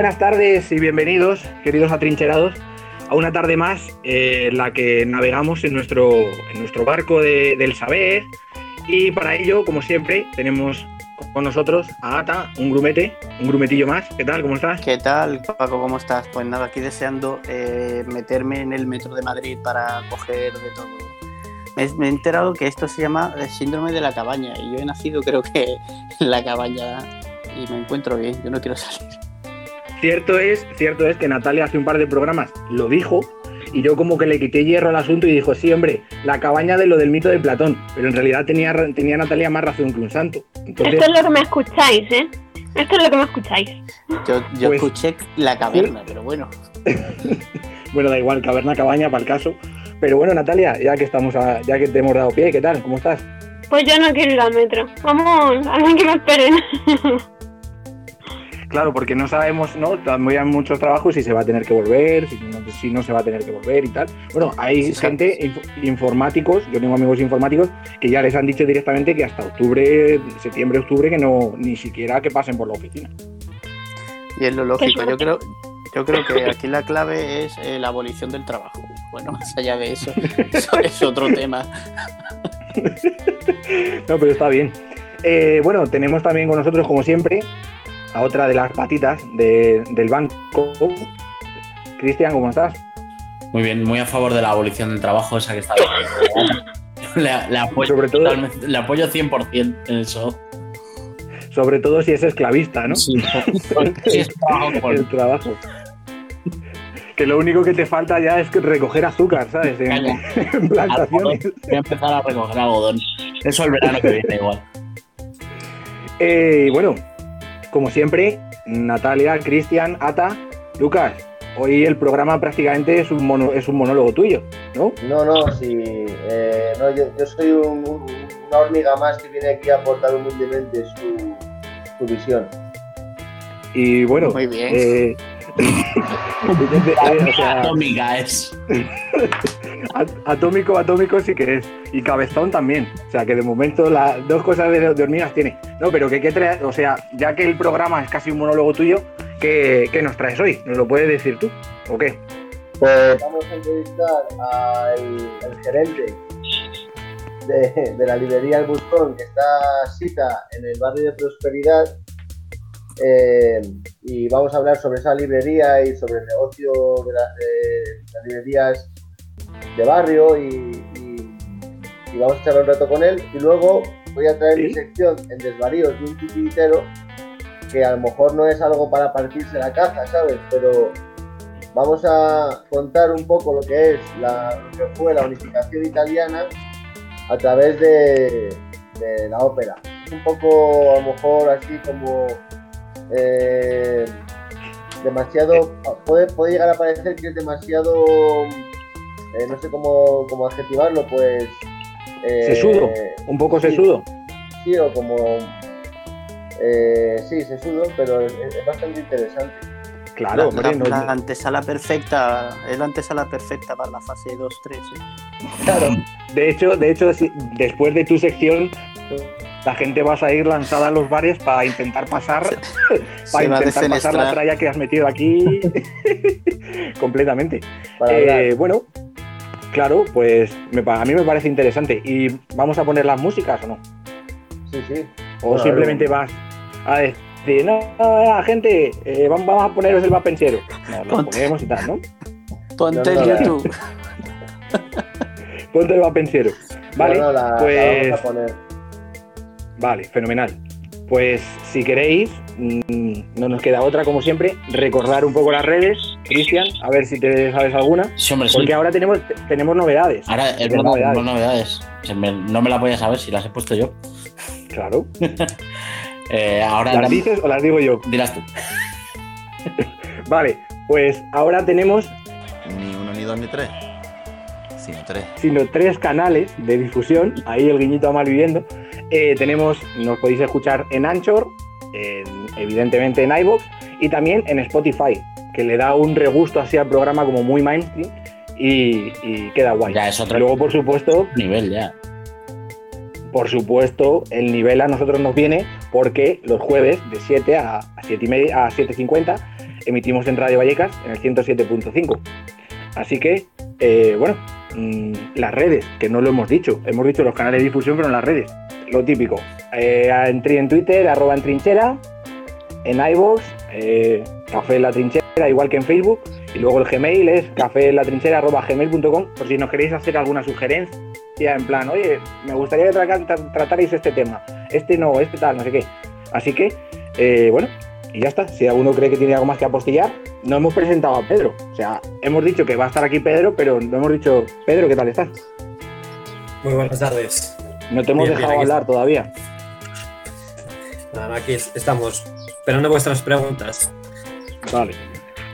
Buenas tardes y bienvenidos, queridos atrincherados, a una tarde más eh, en la que navegamos en nuestro, en nuestro barco de- del saber. Y para ello, como siempre, tenemos con nosotros a Ata, un grumete, un grumetillo más. ¿Qué tal? ¿Cómo estás? ¿Qué tal, Paco? ¿Cómo estás? Pues nada, aquí deseando eh, meterme en el metro de Madrid para coger de todo. Me, me he enterado que esto se llama el síndrome de la cabaña y yo he nacido creo que en la cabaña y me encuentro bien, yo no quiero salir. Cierto es, cierto es que Natalia hace un par de programas lo dijo y yo como que le quité hierro al asunto y dijo, sí, hombre, la cabaña de lo del mito de Platón. Pero en realidad tenía, tenía Natalia más razón que un santo. Entonces, Esto es lo que me escucháis, ¿eh? Esto es lo que me escucháis. Yo, yo Pues- escuché la caverna, pero bueno. bueno, da igual, caverna, cabaña, para el caso. Pero bueno, Natalia, ya que estamos a- ya que te hemos dado pie, ¿qué tal? ¿Cómo estás? Pues yo no quiero ir al metro. Vamos, alguien que me esperen. Claro, porque no sabemos, ¿no? Todavía hay muchos trabajos si se va a tener que volver, si no, si no se va a tener que volver y tal. Bueno, hay Sí, sí. gente, inf- informáticos, yo tengo amigos informáticos, que ya les han dicho directamente que hasta octubre, septiembre, octubre, que no, ni siquiera que pasen por la oficina. Y es lo lógico. Yo creo, yo creo que aquí la clave es eh, la abolición del trabajo. Bueno, más allá de eso, eso es otro tema. No, pero está bien. Eh, bueno, tenemos también con nosotros, como siempre, a otra de las patitas de- del banco. Cristian, ¿cómo estás? Muy bien, muy a favor de la abolición del trabajo, esa que está. Le, le apoyo, Sobre todo- le apoyo 100% en eso. Sobre todo si es esclavista, ¿no? Sí, sí, es trabajo el trabajo. Que lo único que te falta ya es recoger azúcar, ¿sabes? En, plantaciones. Voy a empezar a recoger algodón. Eso el verano que viene igual. Eh, y bueno, como siempre, Natalia, Cristian, Ata, Lucas, hoy el programa prácticamente es un, mono- es un monólogo tuyo, ¿no? No, no, sí. eh, no, yo, yo soy un- un- una hormiga más que viene aquí a aportar humildemente su, su visión. Y bueno, Muy bien. eh, eh, o sea, Atómica es. At- Atómico, atómico sí que. Y cabezón también. O sea que de momento las dos cosas de, de hormigas tiene. No, pero que qué trae, o sea, ya que el programa es casi un monólogo tuyo, ¿qué, qué nos traes hoy? ¿Nos lo puedes decir tú? ¿O qué? Pues vamos a entrevistar al, gerente de, de la librería El Buzón, que está cita en el barrio de Prosperidad. eh, y vamos a hablar sobre esa librería y sobre el negocio de las librerías de barrio y, y- y vamos a charlar un rato con él. Y luego voy a traer Sí. mi sección en desvaríos de un titiritero, que a lo mejor no es algo para partirse la caja, ¿sabes? Pero vamos a contar un poco lo que es la, lo que fue la unificación italiana a través de, de la ópera. Un poco, a lo mejor, así como eh, demasiado. Puede, puede llegar a parecer que es demasiado. Eh, no sé cómo, cómo adjetivarlo, pues. eh, Sesudo. Un poco sí. sesudo. Sí, o como. Eh, sí, sesudo, pero es, es bastante interesante. Claro, la, hombre, la- no- la antesala perfecta, es la antesala perfecta para la fase 2-3. ¿eh? claro. De hecho, de hecho, después de tu sección, la gente va a ir lanzada a los bares para intentar pasar, Se para intentar pasar la tralla que has metido aquí completamente. Eh, bueno, claro, pues me a mí me parece interesante. ¿Y vamos a poner las músicas o no? Sí, sí. O simplemente vas a decir, no, no, no, gente, eh, vamos, vamos a poneros el vapenciero. No, lo Ponte. ponemos y tal, ¿no? Ponte No, en no, la- YouTube. Ponte el vapenciero. Vale, No, no, la- la pues vamos a poner. vale, fenomenal. Pues si queréis, mm, no nos queda otra, como siempre, recordar un poco las redes. Cristian, a ver si te sabes alguna. Sí, hombre, sí. Porque ahora tenemos, tenemos novedades. Ahora es tenemos verdad, novedades. tenemos novedades. Se me- no me las voy a saber si las he puesto yo. Claro. Eh, ahora ¿Las dices o las digo yo? dirás tú. Vale, pues ahora tenemos Ni uno, ni dos, ni tres. Sino tres. sino tres canales de difusión. Ahí el guiñito a Malviviendo. Eh, tenemos, nos podéis escuchar en Anchor, en- evidentemente en iVoox y también en Spotify, que le da un regusto así al programa como muy mainstream y, y queda guay. Ya es otro luego, por supuesto, nivel ya. por supuesto, el nivel a nosotros nos viene porque los jueves de 7 a, a 7 y media, a 7.50 emitimos en Radio Vallecas en el 107.5. Así que, eh, bueno, mm, las redes, que no lo hemos dicho, hemos dicho los canales de difusión, pero en las redes, lo típico. Eh, en, Twitter, arroba en trinchera, en iVoox, eh, Café en la Trinchera, igual que en Facebook, y luego el Gmail es gmail.com, por si nos queréis hacer alguna sugerencia, en plan, oye, me gustaría que tra- tratarais este tema, este no, este tal, no sé qué. Así que, eh, bueno, y ya está. Si alguno cree que tiene algo más que apostillar, no hemos presentado a Pedro. O sea, hemos dicho que va a estar aquí Pedro, pero no hemos dicho, Pedro, ¿qué tal estás? Muy buenas tardes. No te hemos Bien, dejado hablar todavía. Nada, aquí es- estamos esperando vuestras preguntas. Vale.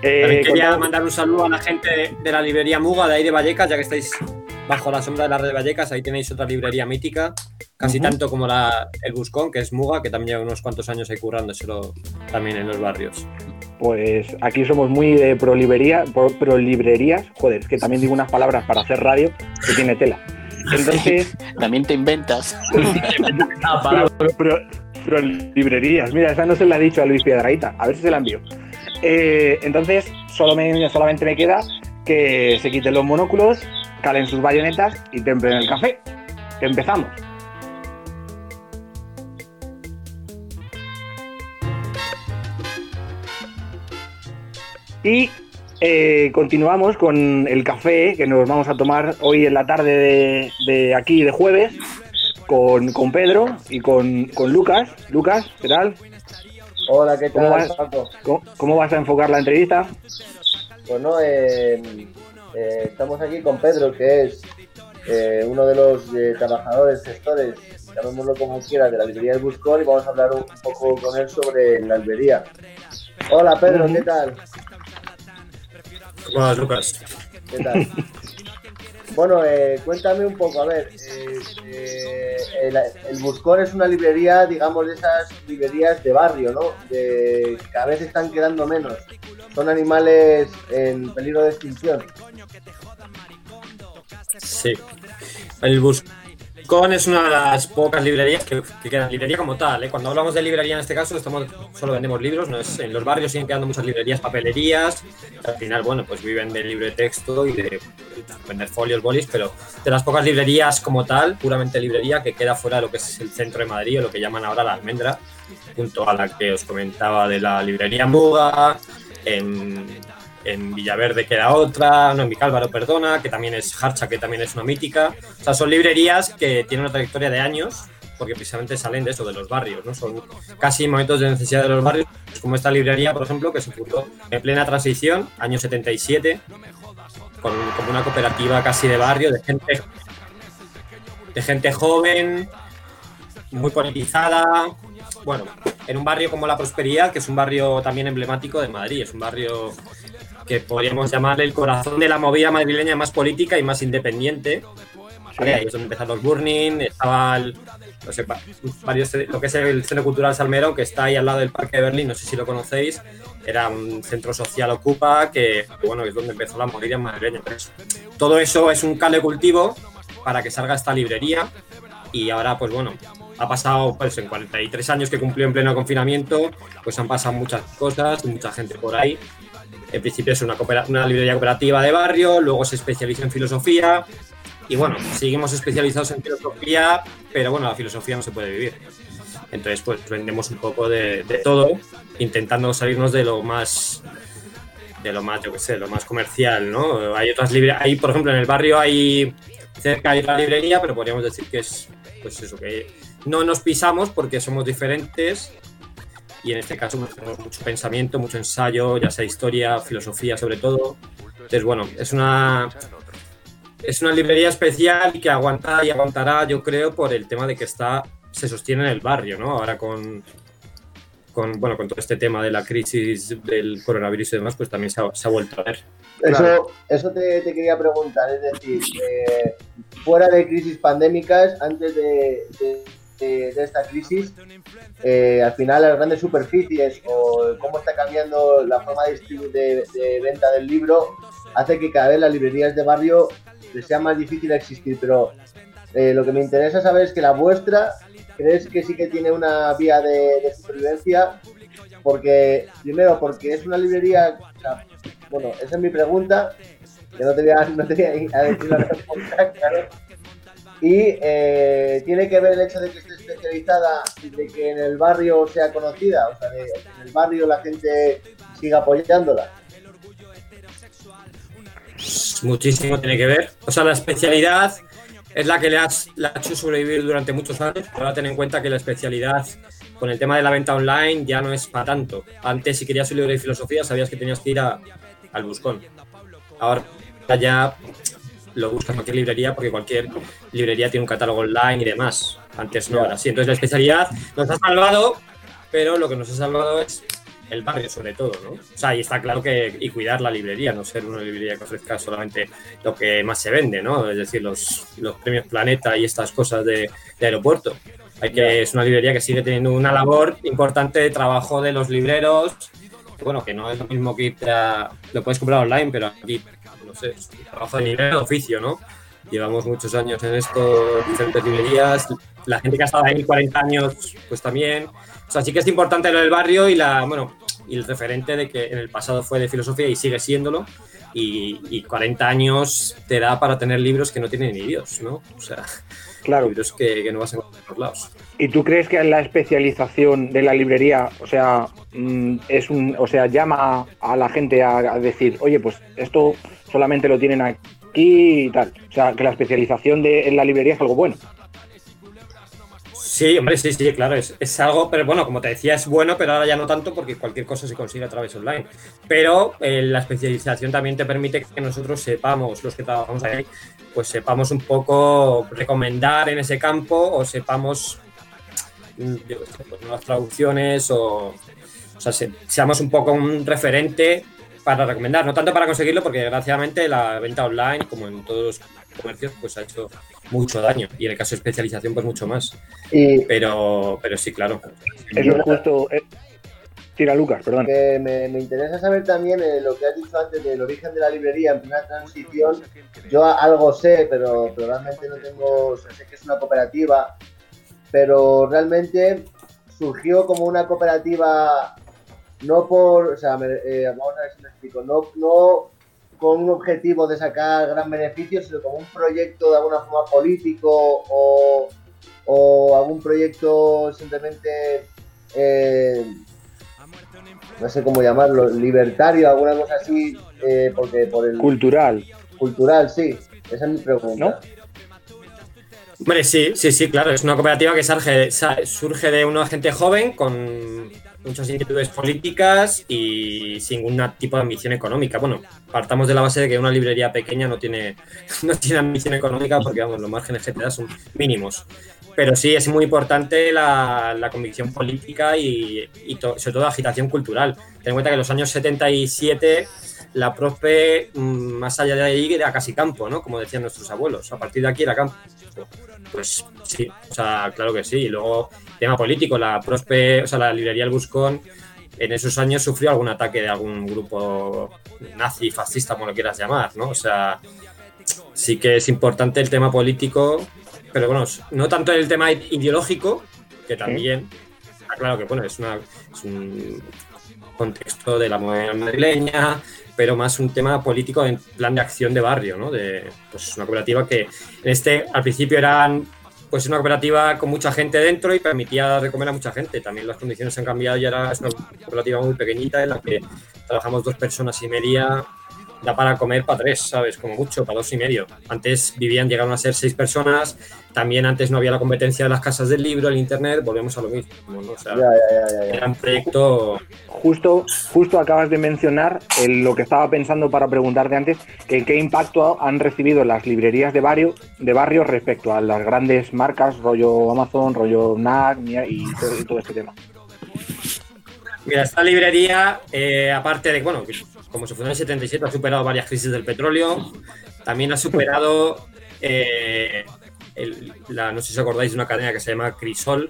También Eh, quería mandar un saludo a la gente de, de la librería Muga de ahí de Vallecas, ya que estáis bajo la sombra de la red de Vallecas, ahí tenéis otra librería mítica, casi tanto como la, el Buscón, que es Muga, que también lleva unos cuantos años ahí currándoselo también en los barrios. Pues aquí somos muy de pro, librería, pro, pro librerías. Joder, es que también digo unas palabras para hacer radio que tiene tela. Entonces, También te inventas. pro librerías. Mira, esa no se la ha dicho a Luis Piedraíta. A ver si se la envío. Eh, entonces, solo me- solamente me queda que se quiten los monóculos, calen sus bayonetas y templen el café. Empezamos. Y eh, continuamos con el café que nos vamos a tomar hoy en la tarde de, de aquí de jueves con, con Pedro y con, con Lucas. Lucas, ¿qué tal? Hola, ¿qué ¿Cómo tal, vas? Paco? ¿Cómo, cómo vas a enfocar la entrevista? Bueno, eh, eh, estamos aquí con Pedro, que es eh, uno de los eh, trabajadores, gestores, llamémoslo como quiera, de la librería del Buscón y vamos a hablar un, un poco con él sobre la librería. Hola, Pedro. ¿qué tal? Bueno, Lucas. ¿Qué tal? Bueno, eh, cuéntame un poco, a ver, eh, eh, el, el Buscón es una librería, digamos, de esas librerías de barrio, ¿no? De, que cada vez están quedando menos. Son animales en peligro de extinción. Sí. El Buscón es una de las pocas librerías que, que quedan. Librería como tal, ¿eh? Cuando hablamos de librería en este caso, estamos, solo vendemos libros. No es, en los barrios siguen quedando muchas librerías, papelerías. al final, bueno, pues viven del libre texto y de vender folios, bolis, pero de las pocas librerías como tal, puramente librería, que queda fuera de lo que es el centro de Madrid o lo que llaman ahora la almendra, junto a la que os comentaba de la librería Muga, en, en Villaverde queda otra, no, en Vicálvaro, perdona, que también es Harcha, que también es una mítica. O sea, son librerías que tienen una trayectoria de años, porque precisamente salen de eso, de los barrios, ¿no? Son casi momentos de necesidad de los barrios, como esta librería, por ejemplo, que se fundó en plena transición, año 77, con, como una cooperativa casi de barrio, de gente, de gente joven, muy politizada. Bueno, en un barrio como La Prosperidad, que es un barrio también emblemático de Madrid, es un barrio que podríamos llamarle el corazón de la movida madrileña más política y más independiente. ¿vale? Ahí es donde empezaron los Burning, estaba el- no sé, va- varios, lo que es el Centro Cultural Salmerón, que está ahí al lado del Parque de Berlín, no sé si lo conocéis, era un centro social ocupa, que bueno, es donde empezó la movida madrileña. Entonces, todo eso es un de cultivo para que salga esta librería y ahora pues bueno, ha pasado pues en 43 años que cumplió en pleno confinamiento, pues han pasado muchas cosas, mucha gente por ahí. En principio es una, librería cooperativa de barrio, luego se especializa en filosofía y bueno, seguimos especializados en filosofía, pero bueno, la filosofía no se puede vivir. Entonces pues vendemos un poco de, de todo, intentando salirnos de lo más de lo más, yo qué sé, lo más comercial, ¿no? Hay otras librerías, hay, por ejemplo, en el barrio hay cerca hay otra librería, pero podríamos decir que es, pues eso, que no nos pisamos porque somos diferentes y en este caso tenemos mucho pensamiento, mucho ensayo, ya sea historia, filosofía sobre todo. Entonces, bueno, es una, es una librería especial y que aguanta y aguantará, yo creo, por el tema de que está se sostiene en el barrio, ¿no? Ahora con, con, bueno, con todo este tema de la crisis del coronavirus y demás, pues también se ha, se ha vuelto a ver. Eso, eso te, te quería preguntar, es decir, eh, fuera de crisis pandémicas, antes de, de- de- esta crisis, eh, al final las grandes superficies o cómo está cambiando la forma de, de- de venta del libro hace que cada vez las librerías de barrio les sea más difícil existir, pero eh, lo que me interesa saber es que la vuestra, ¿crees que sí que tiene una vía de, supervivencia porque, primero, porque es una librería, bueno, esa es mi pregunta, que no te voy a, no te voy a decir la respuesta, claro. Y eh, tiene que ver el hecho de que esté especializada de que en el barrio sea conocida, o sea, de en el barrio la gente siga apoyándola. Muchísimo tiene que ver. O sea, la especialidad es la que le, has, le ha hecho sobrevivir durante muchos años. Ahora ten en cuenta que la especialidad con el tema de la venta online ya no es para tanto. Antes, si querías un libro de filosofía, sabías que tenías que ir a- al buscón. Ahora ya lo buscas en cualquier librería porque cualquier librería tiene un catálogo online y demás. Antes no era así. Entonces la especialidad nos ha salvado, pero lo que nos ha salvado es el barrio sobre todo, ¿no? O sea, y está claro que y cuidar la librería, no ser una librería que ofrezca solamente lo que más se vende, ¿no? Es decir, los, los premios Planeta y estas cosas de, de aeropuerto. Hay que, es una librería que sigue teniendo una labor importante de trabajo de los libreros. Que, Bueno, que no es lo mismo que irte a. Lo puedes comprar online, pero aquí, no sé, de librero de oficio, ¿no? Llevamos muchos años en esto, diferentes librerías. La gente que ha estado ahí 40 años, pues también. O sea, sí que es importante lo del barrio y la, bueno, y el referente de que en el pasado fue de filosofía y sigue siéndolo. Y, y 40 años te da para tener libros que no tienen ni Dios, ¿no? O sea, Claro. libros que, que no vas a encontrar en todos lados. ¿Y tú crees que la especialización de la librería, o sea, mm, es un, o sea, llama a la gente a, a decir, oye, pues esto solamente lo tienen aquí y tal? O sea, que la especialización de, en la librería es algo bueno. Sí, hombre, sí, sí, claro, es, es algo, pero bueno, como te decía, es bueno, pero ahora ya no tanto porque cualquier cosa se consigue a través online. Pero eh, la especialización también te permite que nosotros sepamos, los que trabajamos ahí, pues sepamos un poco recomendar en ese campo o sepamos mm, yo pues, nuevas traducciones o, o sea, se- seamos un poco un referente para recomendar, no tanto para conseguirlo, porque desgraciadamente la venta online, como en todos los comercios, pues ha hecho mucho daño y en el caso de especialización, pues mucho más. Y Pero, pero sí, claro. Eso es justo. eh, Tira, Lucas, perdón. que me, me interesa saber también eh, lo que has dicho antes del origen de la librería en plena transición. Yo a- algo sé, pero, pero realmente no tengo, o sea, sé que es una cooperativa, pero realmente surgió como una cooperativa no por, o sea, me- eh, vamos a ver si me explico, no, no con un objetivo de sacar gran beneficio, sino como un proyecto de alguna forma político o, o algún proyecto simplemente, eh, no sé cómo llamarlo, libertario, alguna cosa así, eh, porque por el Cultural. cultural, sí. Esa es mi pregunta. ¿No? Hombre, sí, sí, sí, claro. Es una cooperativa que surge, surge de una gente joven con muchas inquietudes políticas y sin ningún tipo de ambición económica. Bueno, partamos de la base de que una librería pequeña no tiene, no tiene ambición económica porque, vamos, los márgenes que te da son mínimos. Pero sí, es muy importante la, la convicción política y, sobre todo agitación cultural. Ten en cuenta que en los años 77 la Prospe, mm, más allá de ahí, era casi campo, ¿no? Como decían nuestros abuelos. A partir de aquí era campo. Pues sí, o sea, claro que sí. Y luego, tema político, la Prospe, o sea, la librería El Buscón, en esos años sufrió algún ataque de algún grupo nazi, fascista, como lo quieras llamar, ¿no? O sea, sí que es importante el tema político, pero bueno, no tanto el tema ideológico, que también, está claro que, bueno, es, una, es un contexto de la moneda madrileña, pero más un tema político en plan de acción de barrio, ¿no? De pues una cooperativa que en este al principio eran pues una cooperativa con mucha gente dentro y permitía dar de comer a mucha gente. También las condiciones han cambiado y ahora es una cooperativa muy pequeñita en la que trabajamos dos personas y media, da para comer para tres, ¿sabes? Como mucho, para dos y medio. Antes vivían, llegaron a ser seis personas, también antes no había la competencia de las casas del libro, el internet, volvemos a lo mismo, ¿no? O sea, Ya, ya, ya, ya, ya. era un proyecto Justo, justo acabas de mencionar el- lo que estaba pensando para preguntarte antes, que qué impacto han recibido las librerías de barrio, de barrio respecto a las grandes marcas, rollo Amazon, rollo NAC y todo, este tema. Mira, esta librería, eh, aparte de, bueno, como se fundó en el 77, ha superado varias crisis del petróleo. También ha superado, eh, la, no sé si os acordáis de una cadena que se llama Crisol,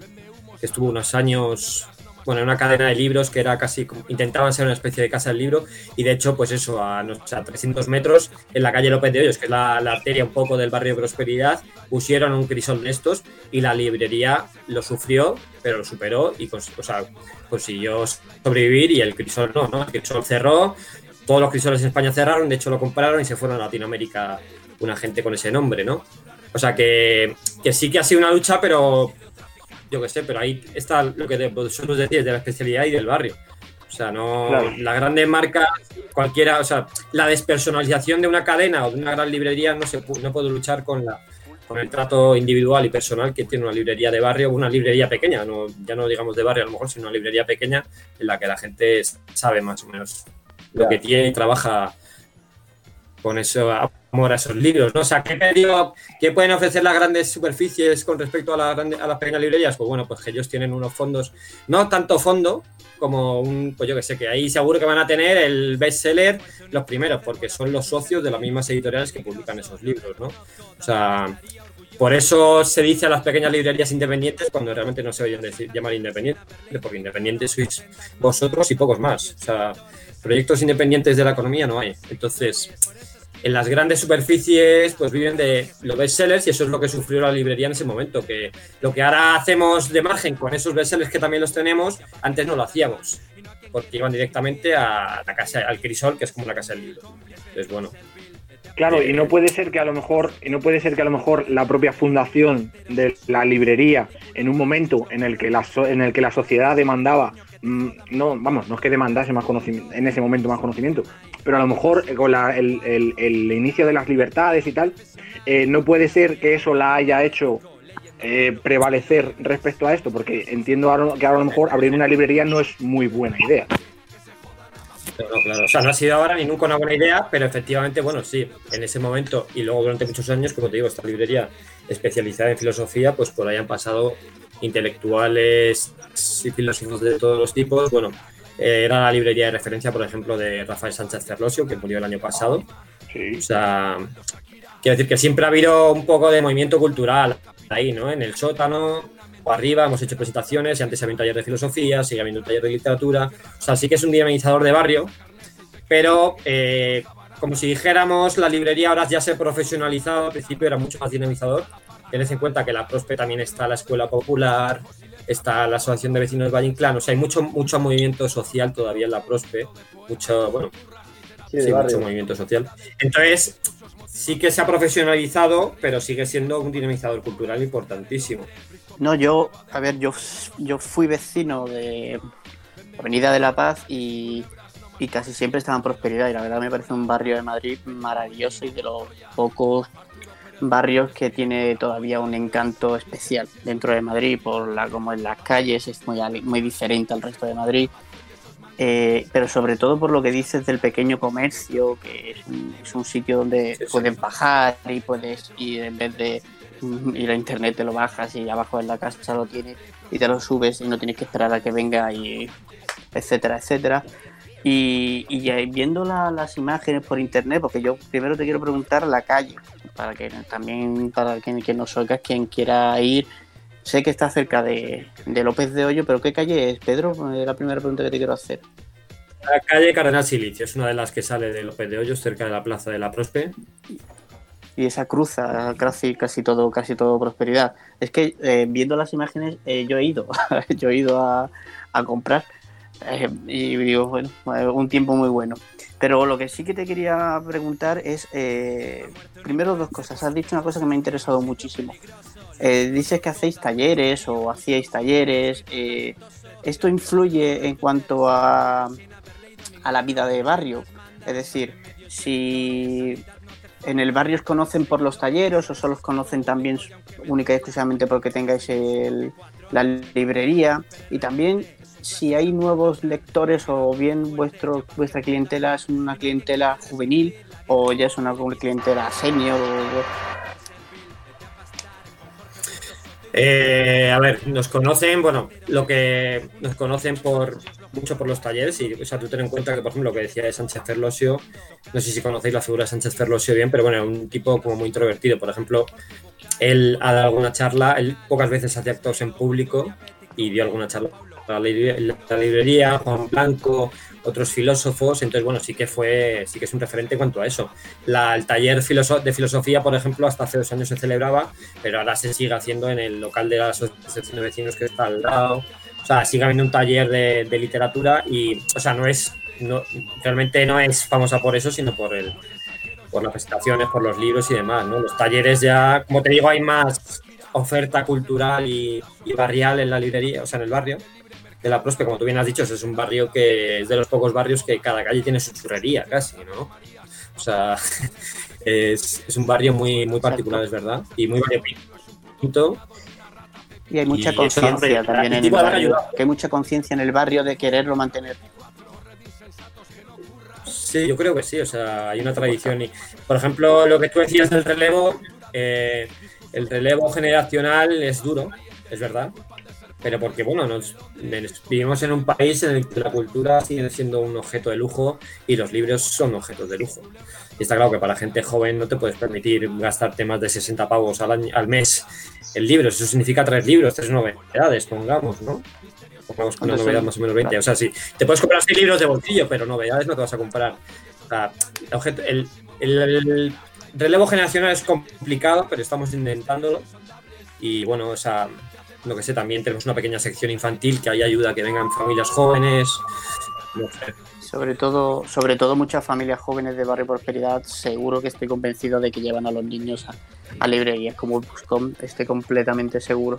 que estuvo unos años, bueno, en una cadena de libros que era casi, intentaban ser una especie de casa del libro. Y de hecho, pues eso, a, a 300 metros, en la calle López de Hoyos, que es la, arteria un poco del barrio de Prosperidad, pusieron un Crisol de estos y la librería lo sufrió, pero lo superó y cons- o sea, consiguió sobrevivir y el crisol no, ¿no? El crisol cerró, todos los crisoles en España cerraron, de hecho lo compraron y se fueron a Latinoamérica una gente con ese nombre, ¿no? O sea que, que sí que ha sido una lucha, pero yo qué sé, pero ahí está lo que vosotros decís de la especialidad y del barrio. O sea, no. Claro. La grande marca, cualquiera, o sea, la despersonalización de una cadena o de una gran librería no, se, no puede luchar con, la, con el trato individual y personal que tiene una librería de barrio una librería pequeña, no, ya no digamos de barrio a lo mejor, sino una librería pequeña en la que la gente sabe más o menos lo que tiene y trabaja con eso amor a esos libros, ¿no? O sea, ¿qué, pedido- qué pueden ofrecer las grandes superficies con respecto a, la grande- a las pequeñas librerías? Pues bueno, pues que ellos tienen unos fondos, no tanto fondo como un, pues yo que sé, que ahí seguro que van a tener el bestseller los primeros, porque son los socios de las mismas editoriales que publican esos libros, ¿no? O sea, por eso se dice a las pequeñas librerías independientes cuando realmente no se deberían decir, llamar independientes, porque independientes sois vosotros y pocos más. O sea, proyectos independientes de la economía no hay. Entonces, en las grandes superficies pues viven de los bestsellers y eso es lo que sufrió la librería en ese momento, que lo que ahora hacemos de margen con esos bestsellers que también los tenemos, antes no lo hacíamos, porque iban directamente a la casa, al crisol, que es como la casa del libro. Entonces, bueno, Claro, y no puede ser que a lo mejor, y no puede ser que a lo mejor la propia fundación de la librería, en un momento en el que la, so- en el que la sociedad demandaba, mm, no, vamos, no es que demandase más conocimiento, en ese momento más conocimiento, pero a lo mejor eh, con la- el, el- el inicio de las libertades y tal, eh, no puede ser que eso la haya hecho eh, prevalecer respecto a esto, porque entiendo que ahora a lo mejor abrir una librería no es muy buena idea. No, no, claro. O sea, no ha sido ahora ni nunca una buena idea, pero efectivamente, bueno, sí, en ese momento y luego durante muchos años, como te digo, esta librería especializada en filosofía, pues por ahí han pasado intelectuales y filósofos de todos los tipos. Bueno, eh, era la librería de referencia, por ejemplo, de Rafael Sánchez Ferlosio, que murió el año pasado. Sí. O sea, quiero decir que siempre ha habido un poco de movimiento cultural ahí, ¿no? En el sótano arriba hemos hecho presentaciones y antes había un taller de filosofía, sigue habiendo un taller de literatura. O sea, sí que es un dinamizador de barrio, pero eh, como si dijéramos, la librería ahora ya se ha profesionalizado, al principio era mucho más dinamizador. Tened en cuenta que la Prospe también está la Escuela Popular, está la Asociación de Vecinos de Valle Inclán, o sea, hay mucho, mucho movimiento social todavía en la Prospe, mucho, bueno, Sí, mucho movimiento social. Entonces, sí que se ha profesionalizado, pero sigue siendo un dinamizador cultural importantísimo. No, yo, a ver, yo, yo fui vecino de Avenida de la Paz y, y casi siempre estaba en prosperidad y la verdad me parece un barrio de Madrid maravilloso y de los pocos barrios que tiene todavía un encanto especial dentro de Madrid por la como en las calles es muy, muy diferente al resto de Madrid Eh, pero sobre todo por lo que dices del pequeño comercio que es un, es un sitio donde Sí, sí. puedes bajar y puedes ir en vez de mm, ir a internet te lo bajas y abajo en la casa lo tienes y te lo subes y no tienes que esperar a que venga y etcétera, etcétera. Y, y viendo la- las imágenes por internet, porque yo primero te quiero preguntar la calle, para que también para quien, quien nos oiga, quien quiera ir, sé que está cerca de, de López de Hoyo, pero ¿qué calle es, Pedro? Es la primera pregunta que te quiero hacer. La calle Cardenal Silicio es una de las que sale de López de Hoyos, cerca de la plaza de la Prospe. Y esa cruza casi casi todo casi todo prosperidad. Es que eh, viendo las imágenes eh, yo he ido yo he ido a, a comprar eh, y digo bueno un tiempo muy bueno. Pero lo que sí que te quería preguntar es primero dos cosas. Has dicho una cosa que me ha interesado muchísimo. Dices que hacéis talleres o hacíais talleres esto influye en cuanto a a la vida de barrio es decir si en el barrio os conocen por los talleres o solo os conocen también única y exclusivamente porque tengáis el- la librería y también si hay nuevos lectores o bien vuestro, vuestra clientela es una clientela juvenil o ya es una clientela senior o- Eh, a ver, nos conocen, bueno, lo que nos conocen por mucho por los talleres y, o sea, tú ten en cuenta que, por ejemplo, lo que decía de Sánchez Ferlosio, no sé si conocéis la figura de Sánchez Ferlosio bien, pero bueno, un tipo como muy introvertido. Por ejemplo, él ha dado alguna charla, él pocas veces hace actos en público y dio alguna charla la, librería, Juan Blanco, otros filósofos, entonces bueno, sí que fue, sí que es un referente en cuanto a eso. El taller de filosofía, por ejemplo, hasta hace dos años se celebraba, pero ahora se sigue haciendo en el local de la asociación de vecinos que está al lado. O sea, sigue habiendo un taller de, literatura y, o sea, no es, realmente no es famosa por eso, sino por el, por las presentaciones, por los libros y demás, ¿no? Los talleres ya, como te digo, hay más oferta cultural y barrial en la librería, o sea, en el barrio de la Prospe, como tú bien has dicho, es un barrio que es de los pocos barrios que cada calle tiene su churrería casi, ¿no? O sea, es, es un barrio muy, muy particular, es verdad, y muy variopinto. Y hay mucha conciencia también en el barrio. Que hay mucha conciencia en el barrio de quererlo mantener. Sí, yo creo que sí, o sea, hay una tradición. Y, por ejemplo, lo que tú decías del relevo, eh, el relevo generacional es duro, es verdad, pero porque, bueno, nos, vivimos en un país en el que la cultura sigue siendo un objeto de lujo y los libros son objetos de lujo. Y está claro que para gente joven no te puedes permitir gastarte más de 60 pavos al, año- al mes en libros. Eso significa tres libros, tres novedades, pongamos, ¿no? Pongamos una ¿Cuántos novedad más o menos 20. O sea, sí, te puedes comprar seis libros de bolsillo, pero novedades no te vas a comprar. O sea, el- el- el relevo generacional es complicado, pero estamos intentándolo. Y bueno, o sea, lo que sé, también tenemos una pequeña sección infantil que ahí ayuda a que vengan familias jóvenes. No sé. Sobre todo, sobre todo muchas familias jóvenes de Barrio Prosperidad, seguro que estoy convencido de que llevan a los niños a, a librerías como Buscom, estoy completamente seguro.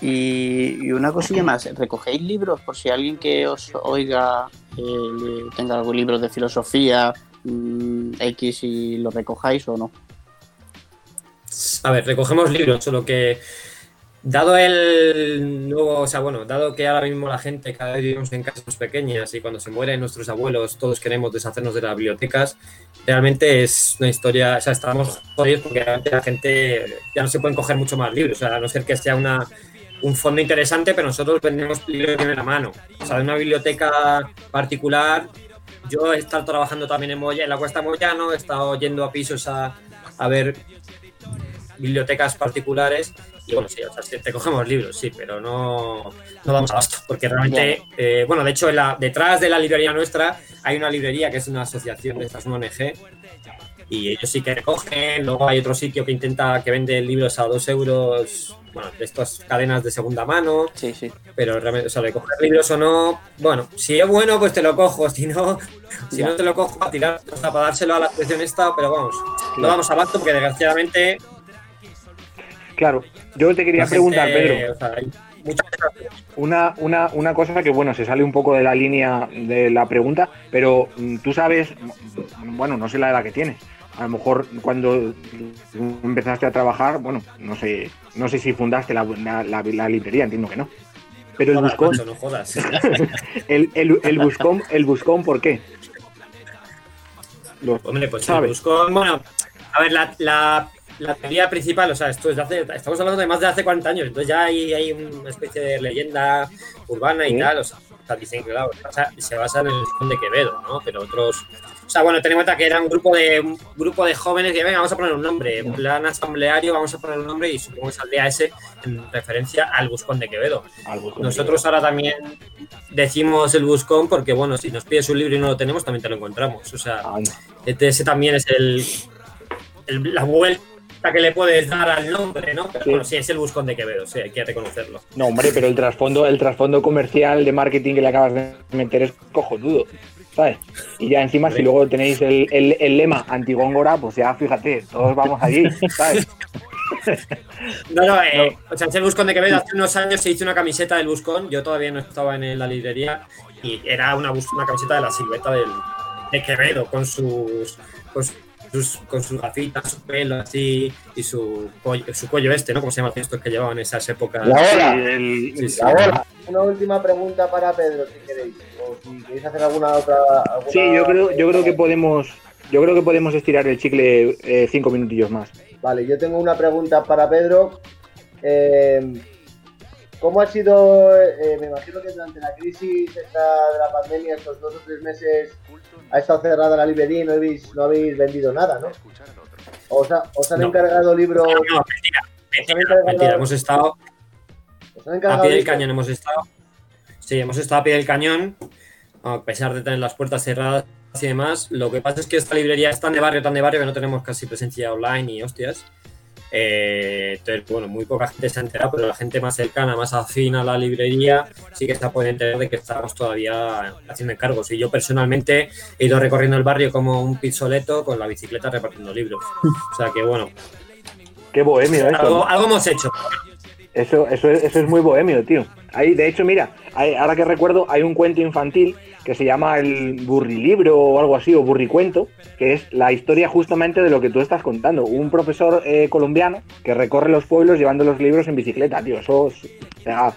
Y, y una cosilla más, ¿recogéis libros por si alguien que os oiga eh, tenga algún libro de filosofía mm, X y lo recojáis o no? A ver, recogemos libros, solo que dado el nuevo, o sea, bueno, dado que ahora mismo la gente cada vez vivimos en casas pequeñas y cuando se mueren nuestros abuelos todos queremos deshacernos de las bibliotecas, realmente es una historia, o sea, estamos jodidos porque realmente la gente ya no se pueden coger mucho más libros, o sea, a no ser que sea una, un fondo interesante, pero nosotros vendemos libros de primera mano, o sea, de una biblioteca particular. Yo he estado trabajando también en, Moya, en la Cuesta Moyano, he estado yendo a pisos a, a ver bibliotecas particulares bueno, sí, o sea, te cogemos libros, sí, pero no, no damos abasto, porque realmente, eh, bueno, de hecho, en la, detrás de la librería nuestra hay una librería que es una asociación de estas, una ONG, y ellos sí que recogen, luego hay otro sitio que intenta, que vende libros a dos euros, bueno, de estas cadenas de segunda mano, Sí, sí. pero realmente, o sea, de coger libros o no, bueno, si es bueno, pues te lo cojo, si no, si Ya. no te lo cojo, a tirar, o sea, para dárselo a la asociación esta, pero vamos, no damos abasto porque desgraciadamente Claro, yo te quería preguntar, gente, Pedro, o sea, hay muchas una, una, una cosa que, bueno, se sale un poco de la línea de la pregunta, pero mm, tú sabes, mm, bueno, no sé la edad que tienes. A lo mejor cuando empezaste a trabajar, bueno, no sé, no sé si fundaste la, la- la- la librería, entiendo que no. Pero el Joder, buscón, no jodas. el, el, el buscón, el buscón, ¿por qué? Lo- Hombre, pues ¿Sabe? el Buscón, bueno, a ver, la, la, teoría principal, o sea, esto es de hace, estamos hablando de más de hace 40 años, entonces ya hay, hay una especie de leyenda urbana y Sí. tal, o sea, o sea, dicen que claro, se basa- se basa en el Buscón de Quevedo, ¿no? Pero otros, o sea, bueno, ten en cuenta que era un grupo de un grupo de jóvenes que, venga, vamos a poner un nombre, en plan asambleario, vamos a poner un nombre y supongo que saldría ese en referencia al Buscón de Quevedo. de Nosotros ahora también decimos el buscón porque, bueno, si nos pides un libro y no lo tenemos, también te lo encontramos. O sea, ese también es el, el- la vuelta que le puedes dar al nombre, ¿no? Pero Sí. bueno, sí, es el buscón de Quevedo, sí, hay que reconocerlo. No, hombre, pero el trasfondo, el trasfondo comercial de marketing que le acabas de meter es cojonudo, ¿sabes? Y ya encima, si luego tenéis el, el- el lema antigóngora, pues ya fíjate, todos vamos allí, ¿sabes? No, no, eh, o sea, es el buscón de Quevedo. Hace unos años se hizo una camiseta del buscón, yo todavía no estaba en la librería, y era una, una camiseta de la silueta del, de Quevedo, con sus, con sus, con sus gafitas, su pelo así, y su su cuello este, ¿no? Como se llama estos que llevaban en esas épocas. La ola. El- Sí, sí. La bola. Una última pregunta para Pedro, si queréis. O si queréis hacer alguna otra. alguna- Sí, yo creo, yo creo que podemos, yo creo que podemos estirar el chicle eh, cinco minutillos más. Vale, yo tengo una pregunta para Pedro. Eh, ¿Cómo ha sido, eh, me imagino que durante la crisis esta de la pandemia, estos dos o tres meses, ha estado cerrada la librería y no habéis, no habéis vendido nada, ¿no? ¿Os, ha- os han No. encargado libros? No, no, mentira, ¿Os han mentira, encargado, mentira, hemos estado os han a encargado pie del libros? cañón hemos estado. Sí, hemos estado a pie del cañón, a pesar de tener las puertas cerradas y demás. Lo que pasa es que esta librería es tan de barrio, tan de barrio, que no tenemos casi presencia online y hostias. Eh, entonces, bueno, muy poca gente se ha enterado, pero la gente más cercana, más afín a la librería, sí que está puede enterar de que estamos todavía haciendo encargos. Y yo personalmente he ido recorriendo el barrio como un pizzoleto con la bicicleta repartiendo libros. O sea que, bueno, Qué bohemio esto. algo, hemos hecho. Eso, eso, es, eso es muy bohemio, tío. Hay, de hecho, mira, hay- ahora que recuerdo, hay un cuento infantil que se llama el burrilibro o algo así, o burricuento, que es la historia justamente de lo que tú estás contando. Un profesor eh, colombiano que recorre los pueblos llevando los libros en bicicleta, tío. Eso es, o sea,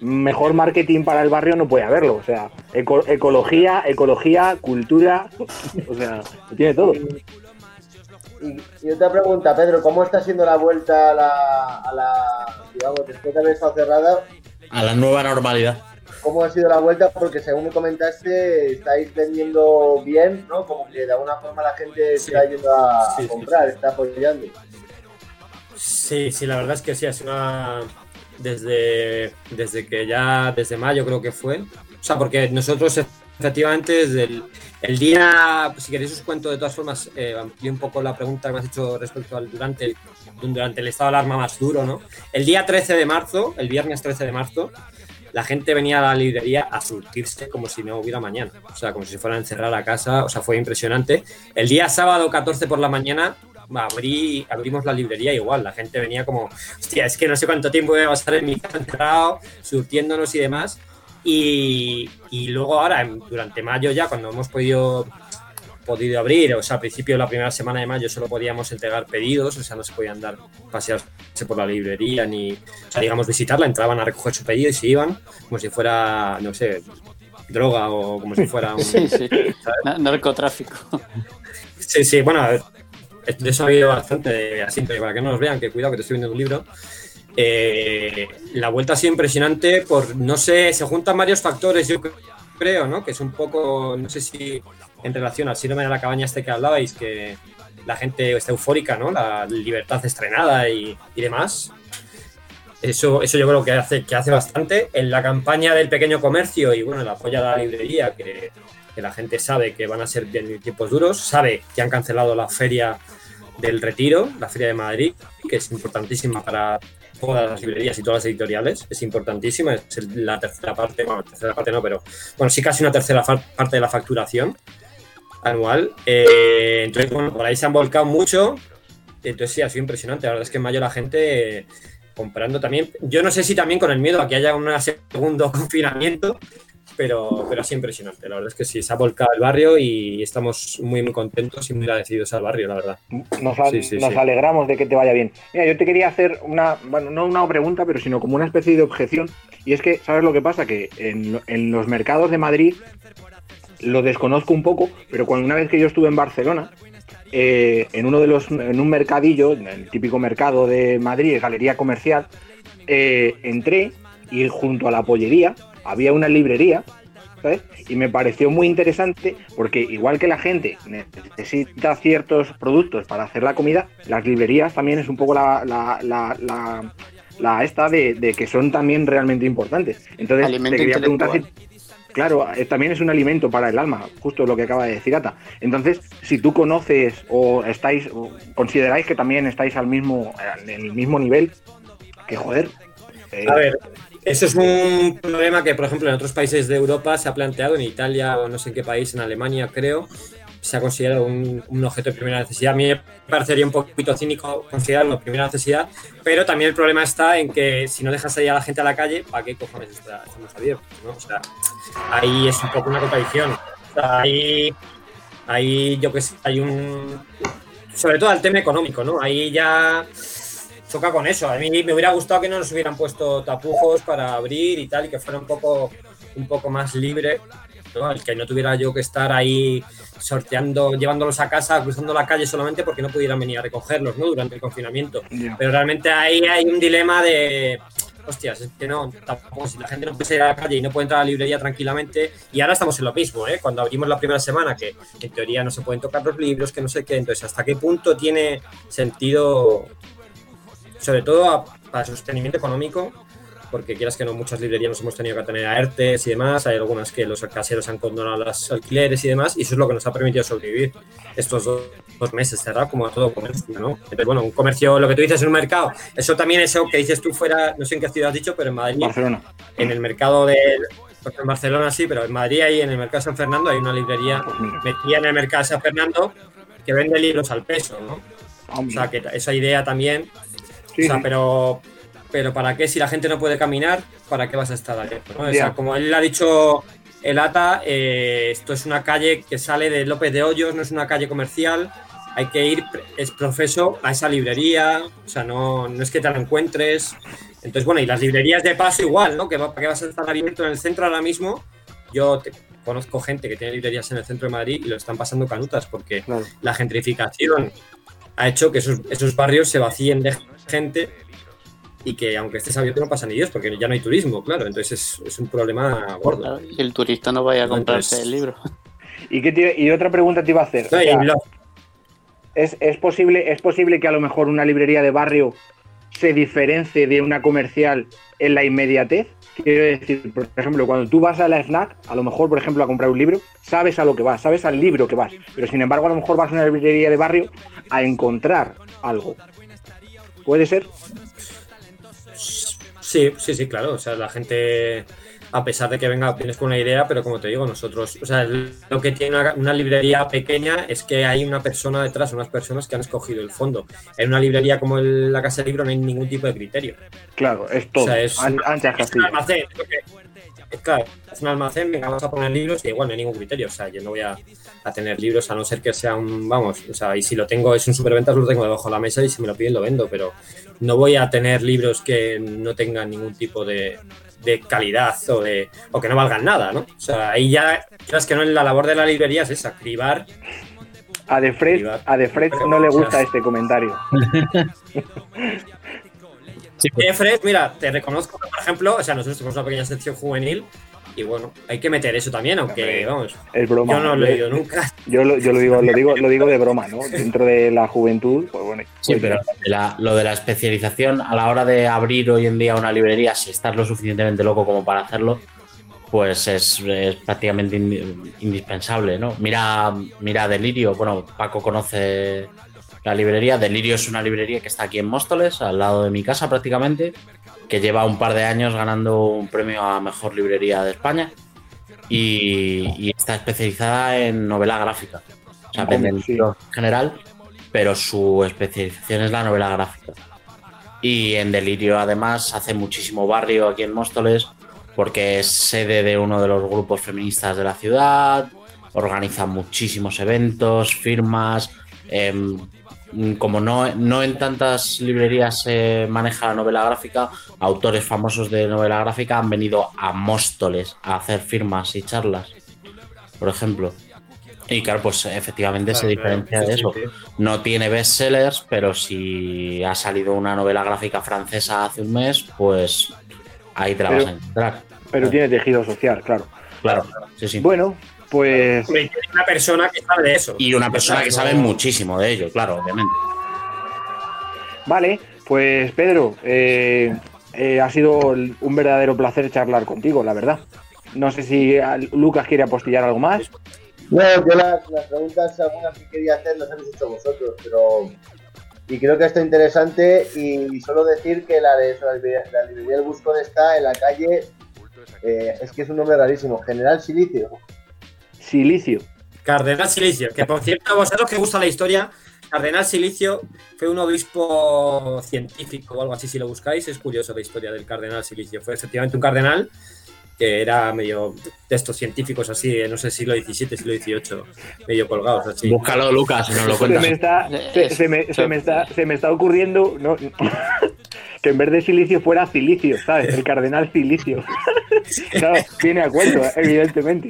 mejor marketing para el barrio no puede haberlo. O sea, eco- ecología, ecología, cultura, o sea, lo tiene todo. Y, y otra pregunta, Pedro, ¿cómo está siendo la vuelta a la, a la, digamos, después de haber estado cerrada, A la nueva normalidad. Cómo ha sido la vuelta? Porque según me comentaste, estáis vendiendo bien, ¿no? Como que de alguna forma la gente Sí. está yendo a, sí, comprar, está apoyando. Sí, sí, la verdad es que sí, es una. Desde, desde que ya, desde mayo creo que fue. O sea, porque nosotros efectivamente desde el, el día, si queréis os cuento de todas formas, eh, amplío un poco la pregunta que me has hecho respecto al durante el, durante el estado de alarma más duro, ¿no? El día 13 de marzo, el viernes 13 de marzo, la gente venía a la librería a surtirse como si no hubiera mañana. O sea, como si se fueran a encerrar a casa. O sea, fue impresionante. El día sábado 14 por la mañana abrí, abrimos la librería igual. La gente venía como, hostia, es que no sé cuánto tiempo voy a pasar en mi casa encerrado, surtiéndonos y demás. Y, y luego ahora, durante mayo ya, cuando hemos podido podido abrir, o sea, al principio de la primera semana de mayo solo podíamos entregar pedidos, o sea, no se podían dar pasearse por la librería ni, o sea, digamos, visitarla, entraban a recoger su pedido y se iban, como si fuera, no sé, droga o como si fuera un... Sí, sí. Na- narcotráfico. Sí, sí, bueno, de eso ha habido bastante, así, pero para que no nos vean, que cuidado que te estoy viendo un libro. Eh, la vuelta ha sido impresionante por, no sé, se juntan varios factores, yo creo, ¿no? Que es un poco, no sé si en relación al síndrome de la cabaña este que hablabais, que la gente está eufórica, ¿no? La libertad estrenada y, demás. Eso, eso yo creo que hace, que hace bastante. En la campaña del pequeño comercio y bueno, el apoyo a la librería, que, que la gente sabe que van a ser tiempos duros, sabe que han cancelado la feria del Retiro, la feria de Madrid, que es importantísima para todas las librerías y todas las editoriales, es importantísima, es la tercera parte, bueno, tercera parte no, pero bueno, sí casi una tercera parte de la facturación anual. Eh, entonces, bueno, por ahí se han volcado mucho, entonces sí, ha sido impresionante, la verdad es que en mayo la gente eh, comprando también, yo no sé si también con el miedo a que haya un segundo confinamiento, pero, pero ha sido impresionante. La verdad es que sí, se ha volcado el barrio y estamos muy, muy contentos y muy agradecidos al barrio, la verdad. Nos, a- Sí, sí, nos sí. alegramos de que te vaya bien. Mira, yo te quería hacer una, bueno, no una pregunta, pero sino como una especie de objeción. Y es que, ¿sabes lo que pasa? Que en, en los mercados de Madrid lo desconozco un poco, pero cuando una vez que yo estuve en Barcelona, eh, en uno de los, en un mercadillo, en el típico mercado de Madrid, galería comercial, eh, entré y junto a la pollería había una librería ¿sabes? Y me pareció muy interesante porque igual que la gente necesita ciertos productos para hacer la comida, las librerías también es un poco la, la, la, la- la esta de, de que son también realmente importantes. Entonces, Alimento te quería preguntar si. Claro, eh, también es un alimento para el alma, justo lo que acaba de decir Ata. Entonces, si tú conoces o estáis, o consideráis que también estáis al mismo, en el mismo nivel, que joder. eh, A ver, eso es un problema que, por ejemplo, en otros países de Europa se ha planteado, en Italia o no sé en qué país, en Alemania creo, se ha considerado un, objeto de primera necesidad. A mí me parecería un poquito cínico considerarlo primera necesidad, pero también el problema está en que si no dejas salir a la gente a la calle, ¿para qué cojones está- estamos. O sea, ahí es un poco una contradicción. O ahí, ahí yo que sé, hay un... Sobre todo el tema económico, ¿no? Ahí ya choca con eso. A mí me hubiera gustado que no nos hubieran puesto tapujos para abrir y tal, y que fuera un poco, un poco más libre, ¿no? El que no tuviera yo que estar ahí sorteando, llevándolos a casa, cruzando la calle solamente porque no pudieran venir a recogerlos, ¿no? Durante el confinamiento. ya. Pero realmente ahí hay un dilema de. Hostias, es que no, tampoco, si la gente no puede salir a la calle y no puede entrar a la librería tranquilamente, y ahora estamos en lo mismo, ¿eh? Cuando abrimos la primera semana, que en teoría no se pueden tocar los libros, que no sé qué, entonces, ¿hasta qué punto tiene sentido, sobre todo a- para sostenimiento económico, porque quieras que no, muchas librerías nos hemos tenido que tener a ERTES y demás, hay algunas que los caseros han condonado los alquileres y demás, y eso es lo que nos ha permitido sobrevivir estos dos, dos meses cerrado como a todo comercio, ¿no? Entonces, bueno, un comercio, lo que tú dices en un mercado, eso también es eso que dices tú fuera, no sé en qué ciudad has dicho, pero en Madrid, Barcelona. en el mercado de... En Barcelona sí, pero en Madrid ahí en el mercado de San Fernando hay una librería Pues mira. metida en el mercado de San Fernando que vende libros al peso, ¿no? Ah, O sea, que esa idea también Sí, o sea, sí. pero, pero ¿para qué? Si la gente no puede caminar, ¿para qué vas a estar abierto? no? O sea, como él ha dicho el ATA, eh, esto es una calle que sale de López de Hoyos, no es una calle comercial. Hay que ir, es profeso, a esa librería. O sea, no, no es que te la encuentres. Entonces, bueno, y las librerías de paso igual, ¿no? Que ¿Para qué vas a estar abierto en el centro ahora mismo? Yo te- conozco gente que tiene librerías en el centro de Madrid y lo están pasando canutas porque Claro. la gentrificación ha hecho que esos, esos barrios se vacíen de gente y que aunque estés abierto no pasa ni Dios porque ya no hay turismo, claro. Entonces es, es un problema gordo. Y el turista no vaya a comprarse Entonces- el libro. ¿Y, qué te- y otra pregunta te iba a hacer. No, O y sea, lo- ¿es, es posible, ¿Es posible que a lo mejor una librería de barrio se diferencie de una comercial en la inmediatez? Quiero decir, por ejemplo, cuando tú vas a la FNAC, a lo mejor, por ejemplo, a comprar un libro, sabes a lo que vas, sabes al libro que vas, pero sin embargo, a lo mejor vas a una librería de barrio a encontrar algo. ¿Puede ser? Sí, sí, sí, claro. O sea, la gente, a pesar de que venga, vienes con una idea, pero como te digo, nosotros, o sea, lo que tiene una, una librería pequeña es que hay una persona detrás, unas personas que han escogido el fondo. En una librería como el- la Casa del Libro no hay ningún tipo de criterio. Claro, es todo. O sea, es, An- anchas es un almacén. es claro, es un almacén, venga, vamos a poner libros y igual no hay ningún criterio. O sea, yo no voy a, a tener libros a no ser que sea un, vamos, o sea, y si lo tengo es un superventas, lo tengo debajo de la mesa y si me lo piden lo vendo, pero no voy a tener libros que no tengan ningún tipo de, de calidad o, de, o que no valgan nada, ¿no? O sea, ahí ya, creas que no, la labor de la librería es esa, cribar. A De Fred, a De Fred no le gusta este comentario. Jeffrey, mira, te reconozco por ejemplo, o sea, nosotros tenemos una pequeña sección juvenil y bueno, hay que meter eso también, aunque, vamos, Es broma. yo no lo he leído nunca. Yo lo, yo lo digo, lo digo, lo digo de broma, ¿no? Dentro de la juventud, pues bueno. Sí, pues, pero la- lo de la especialización a la hora de abrir hoy en día una librería, si estás lo suficientemente loco como para hacerlo, pues es, es prácticamente indi- indispensable, ¿no? Mira, mira Delirio, bueno, Paco conoce la librería. Delirio es una librería que está aquí en Móstoles, al lado de mi casa prácticamente, que lleva un par de años ganando un premio a mejor librería de España y, y está especializada en novela gráfica. O sea, vende sí. libros en general, pero su especialización es la novela gráfica. Y en Delirio, además, hace muchísimo barrio aquí en Móstoles, porque es sede de uno de los grupos feministas de la ciudad, organiza muchísimos eventos, firmas. em, como no, no en tantas librerías se maneja la novela gráfica, autores famosos de novela gráfica han venido a Móstoles a hacer firmas y charlas, por ejemplo. Y claro, pues efectivamente se Claro, diferencia de sí, eso. sí. No tiene bestsellers, pero si ha salido una novela gráfica francesa hace un mes, pues ahí te la Pero- vas a encontrar. Pero tiene tejido social, claro. Claro, sí, sí. Bueno, pues una persona que sabe de eso. Y una persona que sabe muchísimo de ello, claro, obviamente. vale, pues Pedro, eh, eh, ha sido un verdadero placer charlar contigo, la verdad. No sé si Lucas quiere apostillar algo más. Bueno, yo las, las preguntas algunas que quería hacer las habéis hecho vosotros, pero... Y creo que esto es interesante y solo decir que la, de, la, librería, la librería del Buscón está en la calle... eh, es que es un nombre rarísimo, General Silicio. Silicio. Cardenal Silicio, que por cierto, a vosotros que gusta la historia, Cardenal Silicio fue un obispo científico o algo así, si lo buscáis, es curioso la historia del Cardenal Silicio. Fue efectivamente un cardenal que era medio de estos científicos así, no sé, siglo XVII, siglo XVIII, medio colgados así. Búscalo, Lucas, y nos lo Se me, cuentas. está, se, se me, se me está, se me está ocurriendo no, que en vez de silicio fuera cilicio, ¿sabes? El cardenal cilicio. claro, viene a cuento, evidentemente.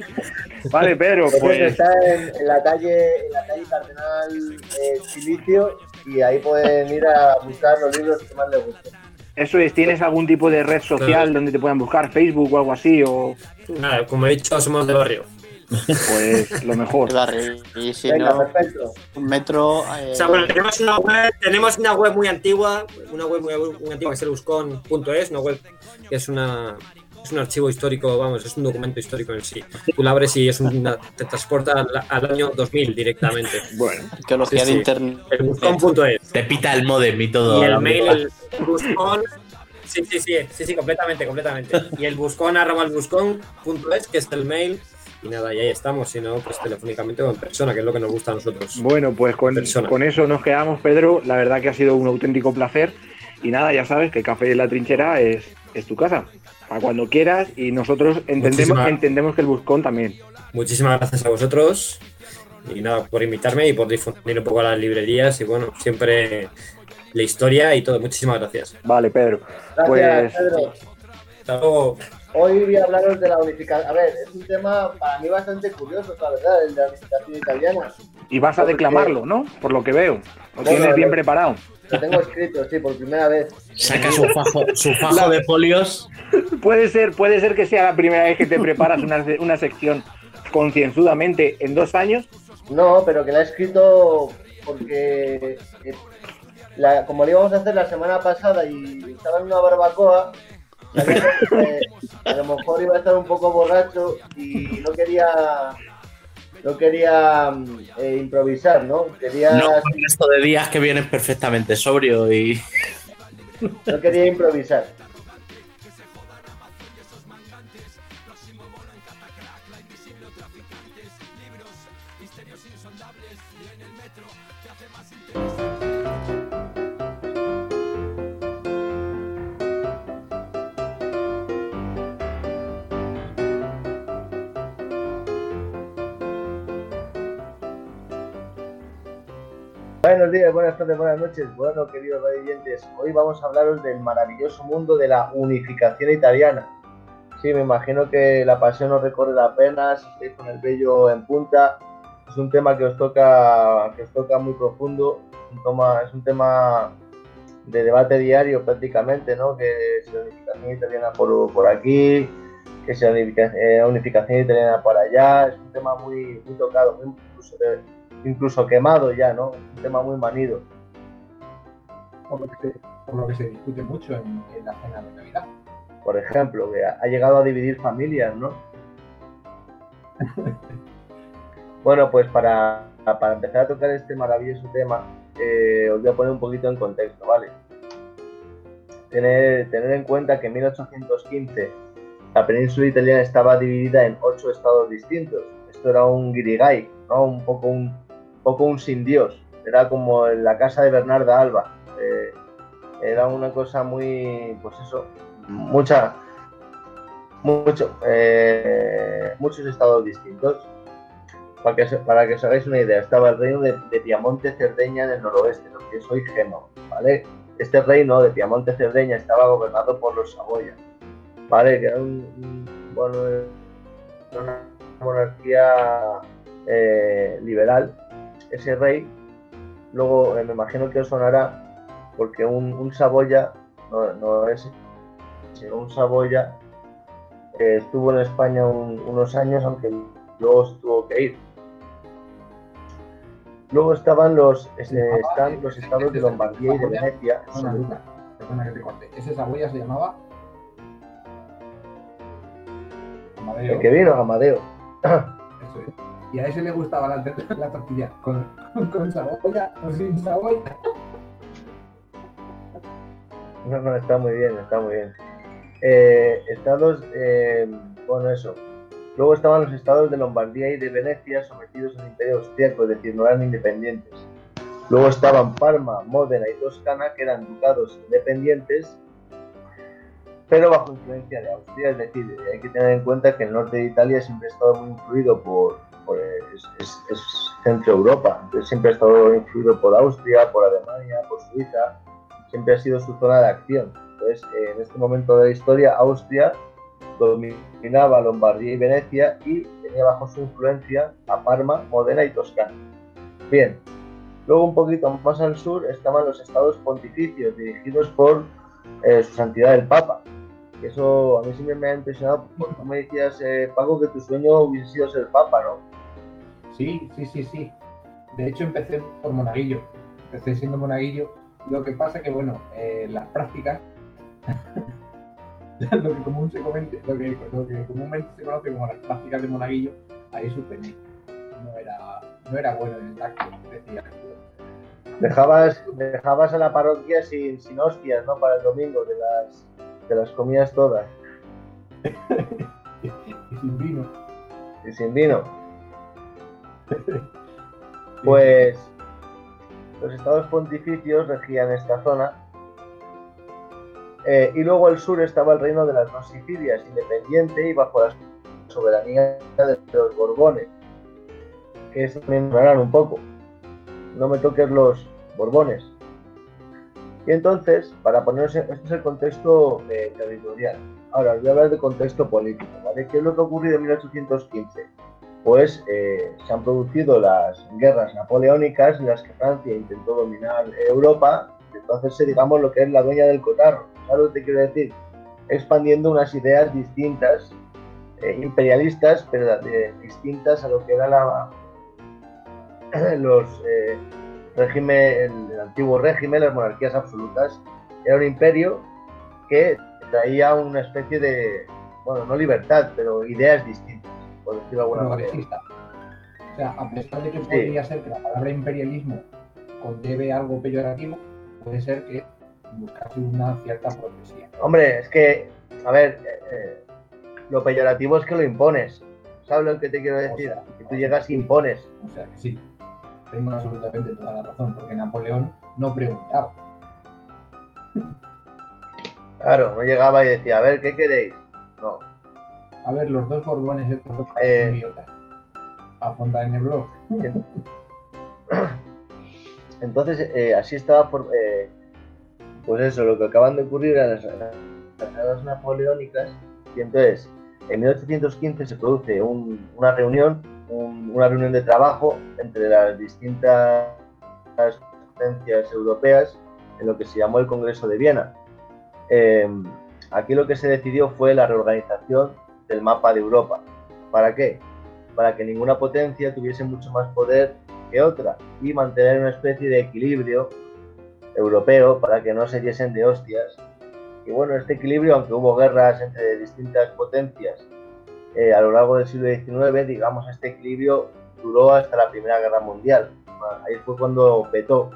Vale, Pedro, Pues pues está en, en la calle en la calle Cardenal eh, Silicio y ahí pueden ir a buscar los libros que más les gusten. Eso es, ¿tienes algún tipo de red social Claro. donde te puedan buscar? ¿Facebook o algo así? O... Nada, como he dicho, somos de barrio. Pues lo mejor. Y si Venga, no, perfecto. metro. eh, O sea, bueno, tenemos una web, tenemos una web muy antigua, una web muy, muy antigua que es el buscon.es, una web que es una es un archivo histórico, vamos, es un documento histórico en sí. Tú la abres y es una, te transporta al, al año 2000 directamente. Bueno, arqueología sí, de sí. internet. El buscon.es. Te pita el modem y todo. Y el mail, el buscon. Sí, sí, sí, sí, sí, completamente, completamente. Y el buscon arroba el buscon.es, que es el mail. Y nada, y ahí estamos, si no, pues telefónicamente o en persona, que es lo que nos gusta a nosotros. bueno pues con, Persona. con eso nos quedamos, Pedro. La verdad que ha sido un auténtico placer. Y nada, ya sabes que Café en la Trinchera es, es tu casa. Para cuando quieras y nosotros entendemos, entendemos que el Buscón también. Muchísimas gracias a vosotros y nada, por invitarme y por difundir un poco a las librerías y bueno, siempre la historia y todo. Muchísimas gracias. Vale, Pedro. Gracias, Pues- Pedro. Hasta luego. Hoy voy a hablaros de la unificación. A ver, es un tema para mí bastante curioso, la verdad, el de la unificación italiana. Y vas a declamarlo, ¿no? Por lo que veo. Lo Bueno, tienes bien preparado. Lo tengo escrito, sí, por primera vez. Saca su fajo, su fajo de folios. Puede ser, puede ser que sea la primera vez que te preparas una, una sección concienzudamente en dos años. No, pero que la he escrito porque eh, la- como lo íbamos a hacer la semana pasada y estaba en una barbacoa, eh, a lo mejor iba a estar un poco borracho y no quería no quería mm, eh, improvisar, ¿no? Quería No, con esto de días que vienes perfectamente sobrio y. no quería improvisar. Buenos días, buenas tardes, buenas noches. Bueno, queridos oyentes, hoy vamos a hablaros del maravilloso mundo de la unificación italiana. Sí, me imagino que la pasión os recorre las venas, estáis con el vello en punta. Es un tema que os toca, que os toca muy profundo. Un toma- es un tema de debate diario prácticamente, ¿no? Que si la unificación italiana por, por aquí, que si la unifica- eh, unificación italiana por allá. Es un tema muy, muy tocado, muy incluso, de- incluso quemado ya, ¿no? Un tema muy manido. por lo que se, por lo que se discute mucho en, en la cena de Navidad. por ejemplo, que ha ha llegado a dividir familias, ¿no? bueno, pues para, para empezar a tocar este maravilloso tema, eh, os voy a poner un poquito en contexto, ¿vale? Tener, tener en cuenta que en 1815 la península italiana estaba dividida en ocho estados distintos. Esto era un guirigay, ¿no? Un poco un, poco un sin Dios. Era como en la casa de Bernarda Alba. Eh, era una cosa muy, pues eso, mucha, mucho, eh, muchos estados distintos. Para que, para que os hagáis una idea, estaba el reino de, de Piamonte Cerdeña en noroeste, lo que es hoy Génova, ¿vale? Este reino de Piamonte Cerdeña estaba gobernado por los Saboya, ¿vale? Que era un, bueno, una monarquía eh, liberal. Ese rey, luego eh, me imagino que os sonará, porque un, un Saboya no, no es sino un Saboya eh, estuvo en España un- unos años, aunque luego se tuvo que ir. Luego estaban los, este, están los estados de Lombardía y de Venecia. Perdona, Lucas, perdona que te corte. Ese saboya se llamaba. Amadeo. El que vino, Amadeo. Eso es. Y a ese le gustaba la, la tortilla con, con saboya o sin saboya. No, no, está muy bien, está muy bien. Eh, estados, eh, bueno, eso. Luego estaban los estados de Lombardía y de Venecia sometidos al imperio austríaco, es decir, no eran independientes. Luego estaban Parma, Módena y Toscana, que eran ducados independientes, pero bajo influencia de Austria, es decir, hay que tener en cuenta que el norte de Italia siempre ha estado muy influido por, por es, centro Europa, siempre ha estado influido por Austria, por Alemania, por Suiza, siempre ha sido su zona de acción. Entonces, en este momento de la historia, Austria dominaba Lombardía y Venecia y tenía bajo su influencia a Parma, Modena y Toscana. Bien, luego un poquito más al sur estaban los estados pontificios dirigidos por eh, su santidad el Papa, eso a mí siempre me ha impresionado porque tú me decías, eh, Paco, que tu sueño hubiese sido ser papa, ¿no? Sí, sí, sí, sí. De hecho, empecé por monaguillo. Empecé siendo monaguillo. Lo que pasa que, bueno, eh, las prácticas, lo, que común se comente- lo, que, lo que comúnmente se conoce como las prácticas de monaguillo, ahí suspendí. No era, no era bueno en el tacto, decía. Dejabas, dejabas a la parroquia sin, sin hostias, ¿no? Para el domingo, de las, de las comidas todas. Y sin vino. Y sin vino. Pues los estados pontificios regían esta zona. Eh, y luego al sur estaba el reino de las dos Sicilias, independiente y bajo la soberanía de los Borbones. Que me ignoraron un poco. No me toques los Borbones. Y entonces, para ponernos en, este es el contexto eh, territorial. Ahora os voy a hablar de contexto político, ¿vale? ¿Qué es lo que ocurrido en 1815? Pues se han producido las guerras napoleónicas en las que Francia intentó dominar Europa, intentó hacerse, digamos, lo que es la dueña del cotarro. ¿Sabes lo que quiero decir? Expandiendo unas ideas distintas, eh, imperialistas, pero eh, distintas a lo que era la, los régimen, el antiguo régimen, las monarquías absolutas. Era un imperio que traía una especie de, bueno, no libertad, pero ideas distintas por decirlo de alguna manera. O sea, a pesar de que podría ser que la palabra imperialismo conlleve algo peyorativo, puede ser que buscase una cierta progresía. Hombre, es que, a ver, eh, eh, lo peyorativo es que lo impones. ¿Sabes lo que te quiero decir? sea, que tú llegas y impones. O sea que sí, tengo absolutamente toda la razón, porque Napoleón no preguntaba. Claro, no llegaba y decía, a ver, ¿qué queréis? No. A ver, los dos borbones estos dos Eh. idiotas. A Fontainebleau. Entonces, eh, así estaba, por, eh, pues eso, lo que acaban de ocurrir a las, las guerras napoleónicas. Y entonces, en 1815 se produce un- una reunión, un- una reunión de trabajo entre las distintas potencias europeas en lo que se llamó el Congreso de Viena. Eh, aquí lo que se decidió fue la reorganización del mapa de Europa. ¿Para qué? Para que ninguna potencia tuviese mucho más poder que otra y mantener una especie de equilibrio europeo para que no se diesen de hostias. Y bueno, este equilibrio, aunque hubo guerras entre distintas potencias eh, a lo largo del siglo XIX, digamos, este equilibrio duró hasta la Primera Guerra Mundial. Ahí fue cuando petó.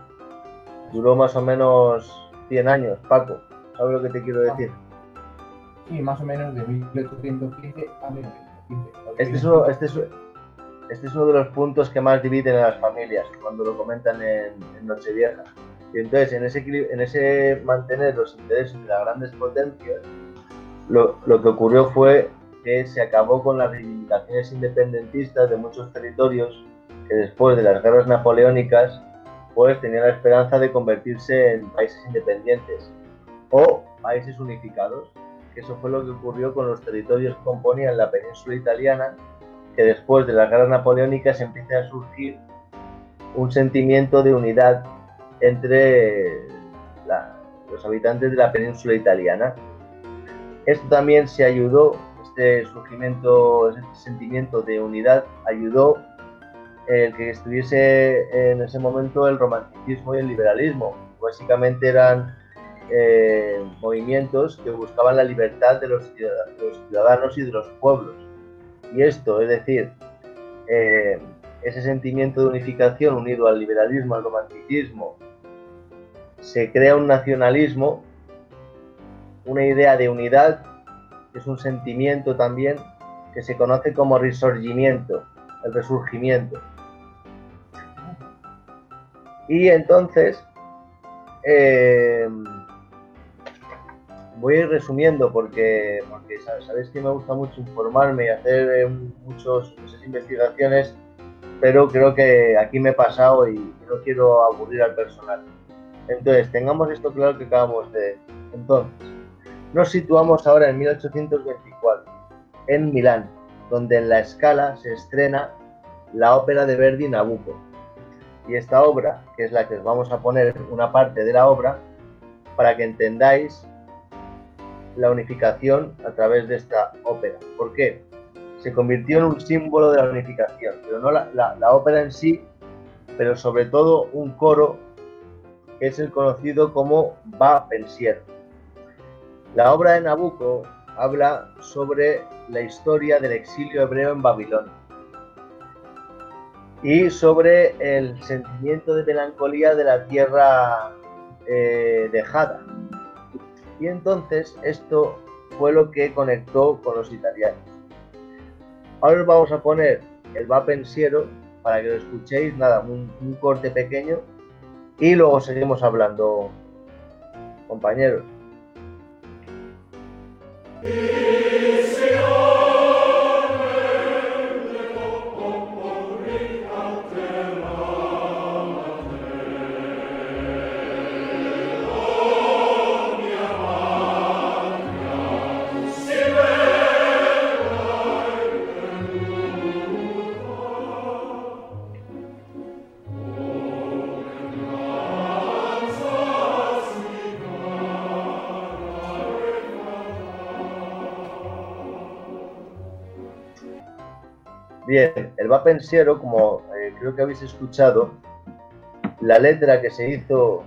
Duró más o menos 100 años, Paco. ¿Sabes lo que te quiero decir? Más o menos de 1815 a 1915. Este es, uno, este, es, este es uno de los puntos que más dividen a las familias cuando lo comentan en, Nochevieja. Y entonces, en ese, mantener los intereses de las grandes potencias, lo, lo que ocurrió fue que se acabó con las reivindicaciones independentistas de muchos territorios que después de las guerras napoleónicas pues tenían la esperanza de convertirse en países independientes o países unificados que eso fue lo que ocurrió con los territorios que componían la península italiana, que después de las guerras napoleónicas empieza a surgir un sentimiento de unidad entre la- los habitantes de la península italiana. Esto también se ayudó, este surgimiento, este sentimiento de unidad ayudó el que estuviese en ese momento el romanticismo y el liberalismo. Básicamente eran eh, movimientos que buscaban la libertad de los, ciudadanos y de los pueblos. Y esto, es decir, eh, ese sentimiento de unificación unido al liberalismo, al romanticismo, se crea un nacionalismo, una idea de unidad, que es un sentimiento también que se conoce como resurgimiento, el resurgimiento. Y entonces, eh, voy a ir resumiendo porque, porque sa- sabéis que me gusta mucho informarme y hacer eh, muchos, muchas investigaciones, pero creo que aquí me he pasado y no quiero aburrir al personal. Entonces, tengamos esto claro que acabamos de. Entonces, nos situamos ahora en 1824, en Milán, donde en la escala se estrena la ópera de Verdi Nabucco. Y esta obra, que es la que os vamos a poner una parte de la obra, para que entendáis la unificación a través de esta ópera. ¿Por qué? Se convirtió en un símbolo de la unificación, pero no la, ópera en sí, pero sobre todo un coro que es el conocido como Va Pensiero. La obra de Nabucco habla sobre la historia del exilio hebreo en Babilonia y sobre el sentimiento de melancolía de la tierra eh, dejada. Y entonces esto fue lo que conectó con los italianos. Ahora os vamos a poner el Va Pensiero para que lo escuchéis, nada, un, un corte pequeño y luego seguimos hablando, compañeros. Bien, el Va Pensiero, como eh, creo que habéis escuchado, la letra que se hizo,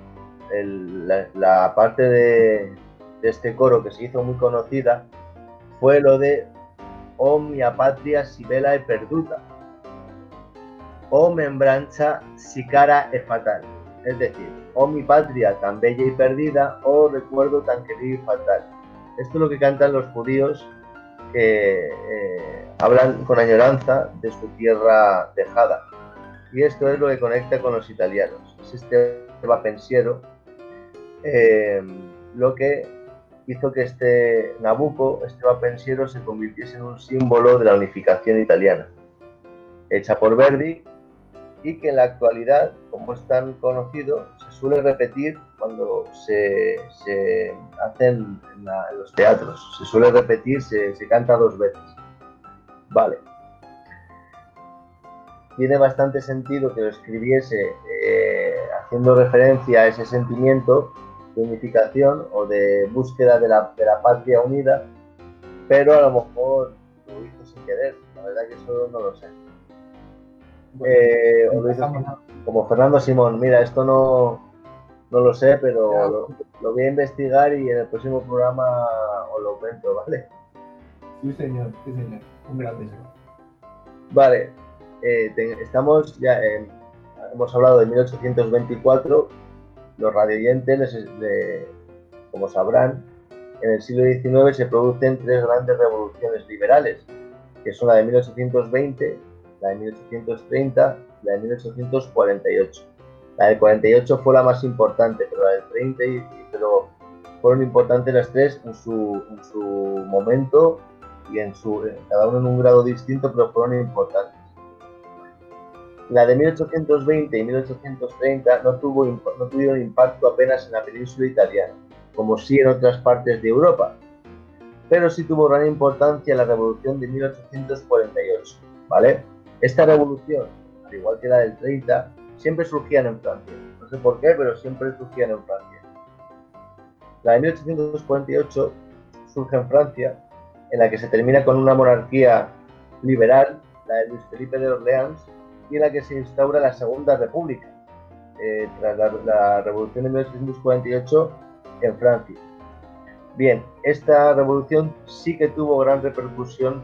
el- la, parte de, este coro que se hizo muy conocida, fue lo de O mia patria si bella e perduta, O membranza si cara e fatal. Es decir, oh mi patria tan bella y perdida, oh recuerdo tan querido y fatal. Esto es lo que cantan los judíos eh, hablan con añoranza de su tierra dejada. Y esto es lo que conecta con los italianos. Es este pensiero eh, lo que hizo que este Nabucco, este pensiero, se convirtiese en un símbolo de la unificación italiana, hecha por Verdi y que en la actualidad, como es tan conocido, suele repetir cuando se, se hacen en, la- en los teatros. Se suele repetir, se, se canta dos veces. Vale. Tiene bastante sentido que lo escribiese eh, haciendo referencia a ese sentimiento de unificación o de búsqueda de la, de la patria unida, pero a lo mejor lo hizo sin querer. La verdad que eso no lo sé. Eh, como Fernando Simón, mira, esto no, no lo sé, pero lo, lo voy a investigar y en el próximo programa os lo cuento, ¿vale? Sí, señor, sí, señor. Un grandísimo. Vale, eh, te- estamos ya, en- hemos hablado de 1824, los radioyentes, les- de- como sabrán, en el siglo XIX se producen tres grandes revoluciones liberales, que son la de 1820, la de 1830 y la de 1848. La del 48 fue la más importante, pero la del 30 y, pero fueron importantes las tres en su, en su momento y en su, cada uno en un grado distinto, pero fueron importantes. La de 1820 y 1830 no, tuvo, no tuvieron impacto apenas en la península italiana, como sí en otras partes de Europa, pero sí tuvo gran importancia la revolución de 1848, ¿vale? Esta revolución, al igual que la del 30, siempre surgían en Francia. No sé por qué, pero siempre surgían en Francia. La de 1848 surge en Francia, en la que se termina con una monarquía liberal, la de Luis Felipe de Orleans, y en la que se instaura la Segunda República, eh, tras la Revolución de 1848 en Francia. Bien, esta revolución sí que tuvo gran repercusión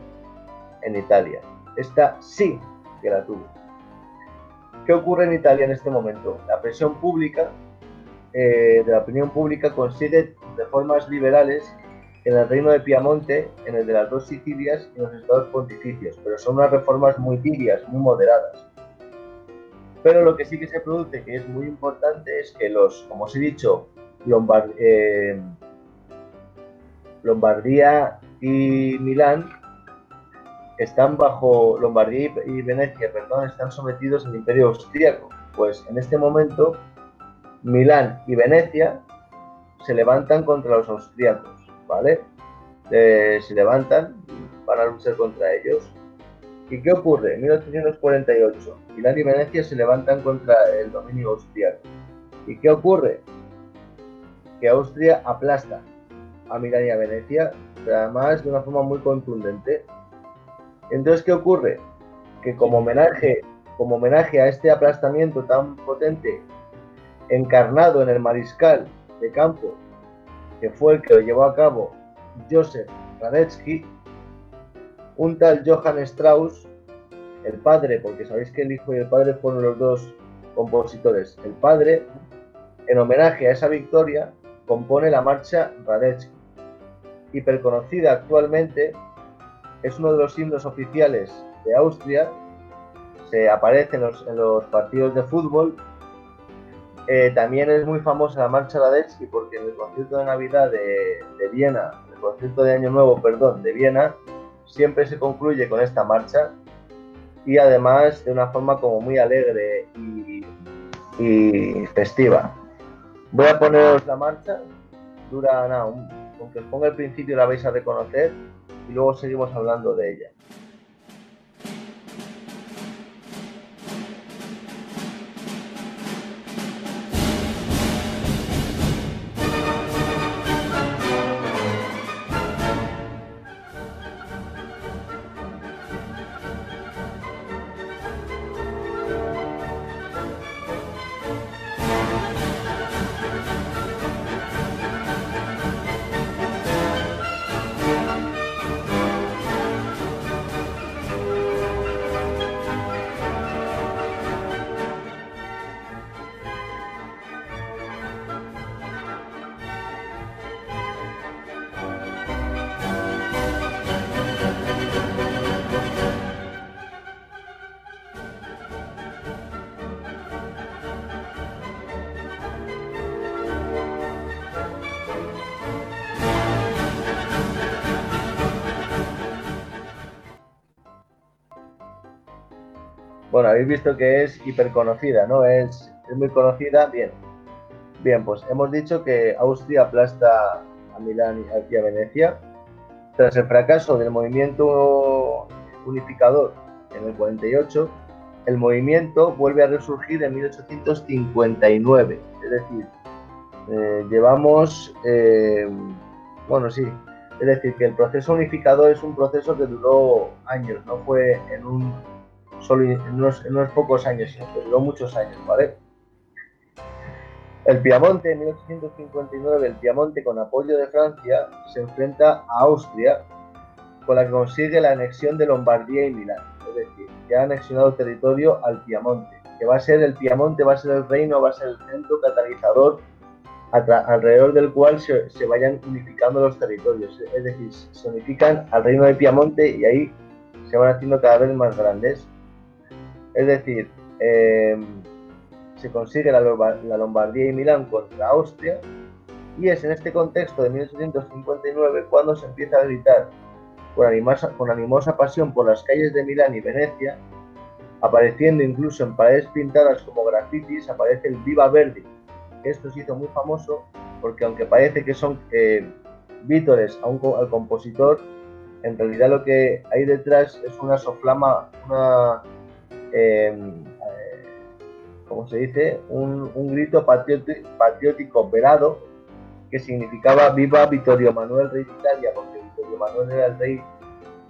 en Italia. Esta sí que la tuvo. ¿Qué ocurre en Italia en este momento? La presión pública eh, de la opinión pública consigue reformas liberales en el reino de Piamonte, en el de las dos Sicilias y en los estados pontificios, pero son unas reformas muy tibias, muy moderadas. Pero lo que sí que se produce, que es muy importante, es que los, como os he dicho, eh, Lombardía y Milán están bajo Lombardía y Venecia, perdón, están sometidos al Imperio Austríaco. Pues en este momento Milán y Venecia se levantan contra los austríacos, ¿vale? Eh, se levantan, van a luchar contra ellos. ¿Y qué ocurre? En 1848, Milán y Venecia se levantan contra el dominio austríaco. ¿Y qué ocurre? Que Austria aplasta a Milán y a Venecia, pero además de una forma muy contundente. Entonces, ¿qué ocurre? Que como homenaje, como homenaje a este aplastamiento tan potente encarnado en el mariscal de campo, que fue el que lo llevó a cabo Joseph Radetzky, un tal Johann Strauss, el padre, porque sabéis que el hijo y el padre fueron los dos compositores, el padre, en homenaje a esa victoria, compone la marcha Radetzky, hiperconocida actualmente, es uno de los himnos oficiales de Austria, se aparece en los, partidos de fútbol eh, también es muy famosa la marcha Radetzky porque en el concierto de Navidad de, Viena, el concierto de Año Nuevo, perdón, de Viena, siempre se concluye con esta marcha y además de una forma como muy alegre y, festiva. Voy a poneros la marcha, dura nada, un- aunque os ponga el principio la vais a reconocer y luego seguimos hablando de ella. Bueno, habéis visto que es hiperconocida, ¿no? Es, es muy conocida. Bien. Bien, pues hemos dicho que Austria aplasta a Milán y aquí a Venecia. Tras el fracaso del movimiento unificador en el 48, el movimiento vuelve a resurgir en 1859. Es decir, eh, llevamos, eh, bueno, sí, es decir, que el proceso unificador es un proceso que duró años, no fue en un solo en en unos pocos años, sino muchos años, ¿vale? El Piamonte, en 1859, el Piamonte, con apoyo de Francia, se enfrenta a Austria, con la que consigue la anexión de Lombardía y Milán. Es decir, que ha anexionado territorio al Piamonte, que va a ser el Piamonte, va a ser el reino, va a ser el centro catalizador alrededor del cual se, se vayan unificando los territorios. Es decir, se unifican al reino de Piamonte y ahí se van haciendo cada vez más grandes. Es decir, eh, se consigue la, Lomba- la Lombardía y Milán contra Austria y es en este contexto de 1859 cuando se empieza a gritar con animosa, con animosa pasión por las calles de Milán y Venecia, apareciendo incluso en paredes pintadas como grafitis, aparece el Viva Verdi. Esto se hizo muy famoso porque aunque parece que son eh, vítores al compositor, en realidad lo que hay detrás es una soflama, una, eh, eh, ¿cómo se dice? Un, un grito patrioti- patriótico velado que significaba viva Vittorio Manuel, rey de Italia, porque Vittorio Manuel era el rey,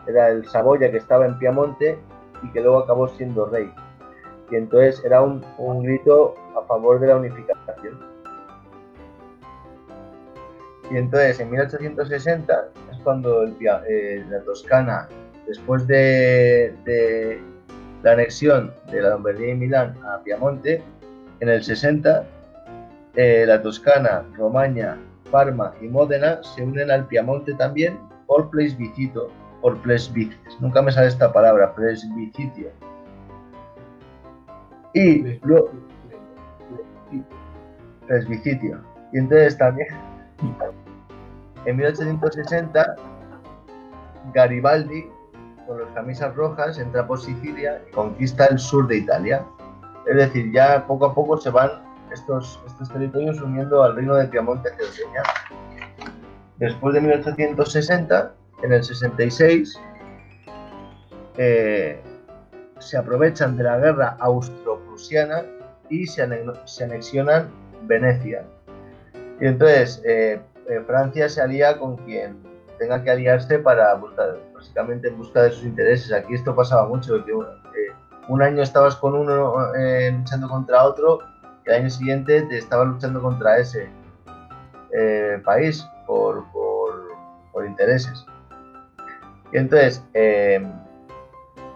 era el Saboya que estaba en Piamonte y que luego acabó siendo rey. Y entonces era un, un grito a favor de la unificación. Y entonces en 1860 es cuando el eh, la Toscana, después de, de la anexión de la Lombardía y Milán a Piamonte, en el 60 eh, la Toscana, Romaña, Parma y Módena se unen al Piamonte también por plebiscito, por plebiscito, nunca me sale esta palabra, plebiscitio. Y luego, plebiscitio. Y entonces también, en 1860, Garibaldi, con las camisas rojas, entra por Sicilia y conquista el sur de Italia. Es decir, ya poco a poco se van estos, estos territorios uniendo al reino de Piamonte Cerdeña. Después de 1860, en el 66, eh, se aprovechan de la guerra austro-prusiana y se anexionan Venecia. Y entonces, eh, eh, Francia se alía con quien tenga que aliarse para buscar, básicamente en busca de sus intereses. Aquí esto pasaba mucho, que eh, un año estabas con uno eh, luchando contra otro y al año siguiente te estabas luchando contra ese eh, país por, por- intereses. Y entonces, eh,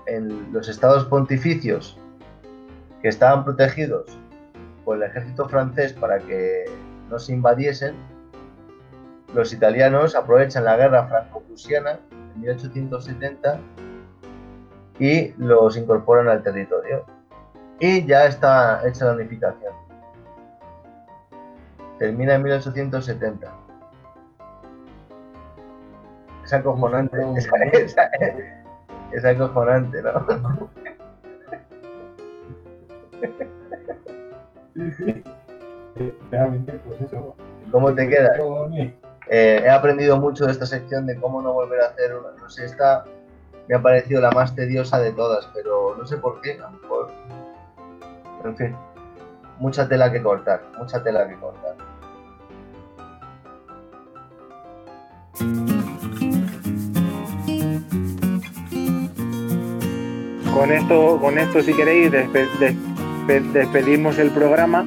en los estados pontificios que estaban protegidos por el ejército francés para que no se invadiesen, los italianos aprovechan la guerra franco-prusiana en 1870 y los incorporan al territorio. Y ya está hecha la unificación. Termina en 1870. Es acojonante. Es, es- es acojonante, ¿no? Realmente, pues eso. ¿Cómo te queda? Eh, he aprendido mucho de esta sección de cómo no volver a hacer una. No sé, esta me ha parecido la más tediosa de todas, pero no sé por qué. A lo mejor. En fin, mucha tela que cortar, mucha tela que cortar. Con esto, con esto si queréis, despe- despe- despedimos el programa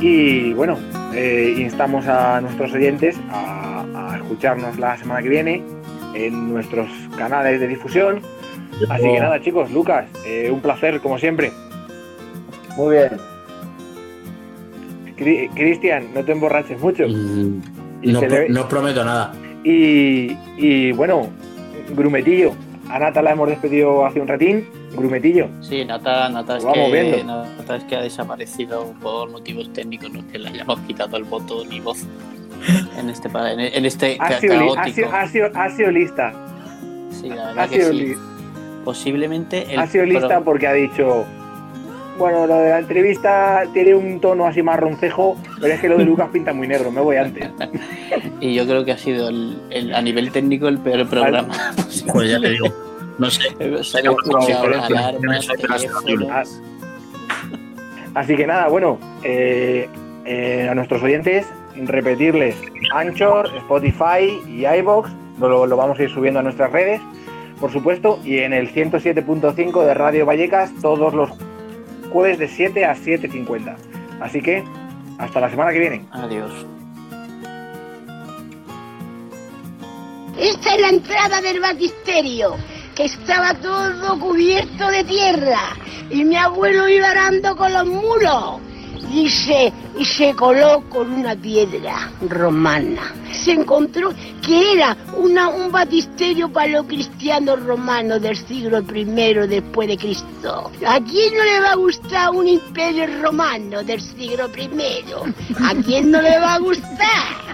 y bueno, eh, instamos a nuestros oyentes a, a escucharnos la semana que viene en nuestros canales de difusión. Así que nada, chicos, Lucas, eh, un placer como siempre. Muy bien. Cri- Cristian, no te emborraches mucho. Mm, Y No, no prometo nada. Y, y bueno, Grumetillo. A Nata la hemos despedido hace un ratín. Grumetillo. Sí, Nata, Nata, es Vamos que, viendo. Nata es que ha desaparecido por motivos técnicos, no que le hayamos quitado el voto ni voz en este, en, este Ha sido, ha sido- ha sido- ha sido lista. Sí, la Ha verdad que sido, sí. li- Posiblemente el ha sido lista pro- porque ha dicho. Bueno, lo de la entrevista tiene un tono así más roncejo, pero es que lo de Lucas pinta muy negro, me voy antes. y yo creo que ha sido el, el- a nivel técnico el peor programa. Pues ya te digo. No sé. Se diferencia. alarmas, teléfonos. Así que nada, bueno, eh, eh, a nuestros oyentes, repetirles Anchor, Spotify y iBox, lo, lo vamos a ir subiendo a nuestras redes, por supuesto, y en el 107.5 de Radio Vallecas todos los jueves de 7 a 7.50. Así que, hasta la semana que viene. Adiós. Esta es la entrada del batisterio, que estaba todo cubierto de tierra y mi abuelo iba arando con los muros y se, y se coló con una piedra romana. Se encontró que era un batisterio para los cristianos romanos del siglo I después de Cristo. ¿A quién no le va a gustar un imperio romano del siglo I? ¿A quién no le va a gustar?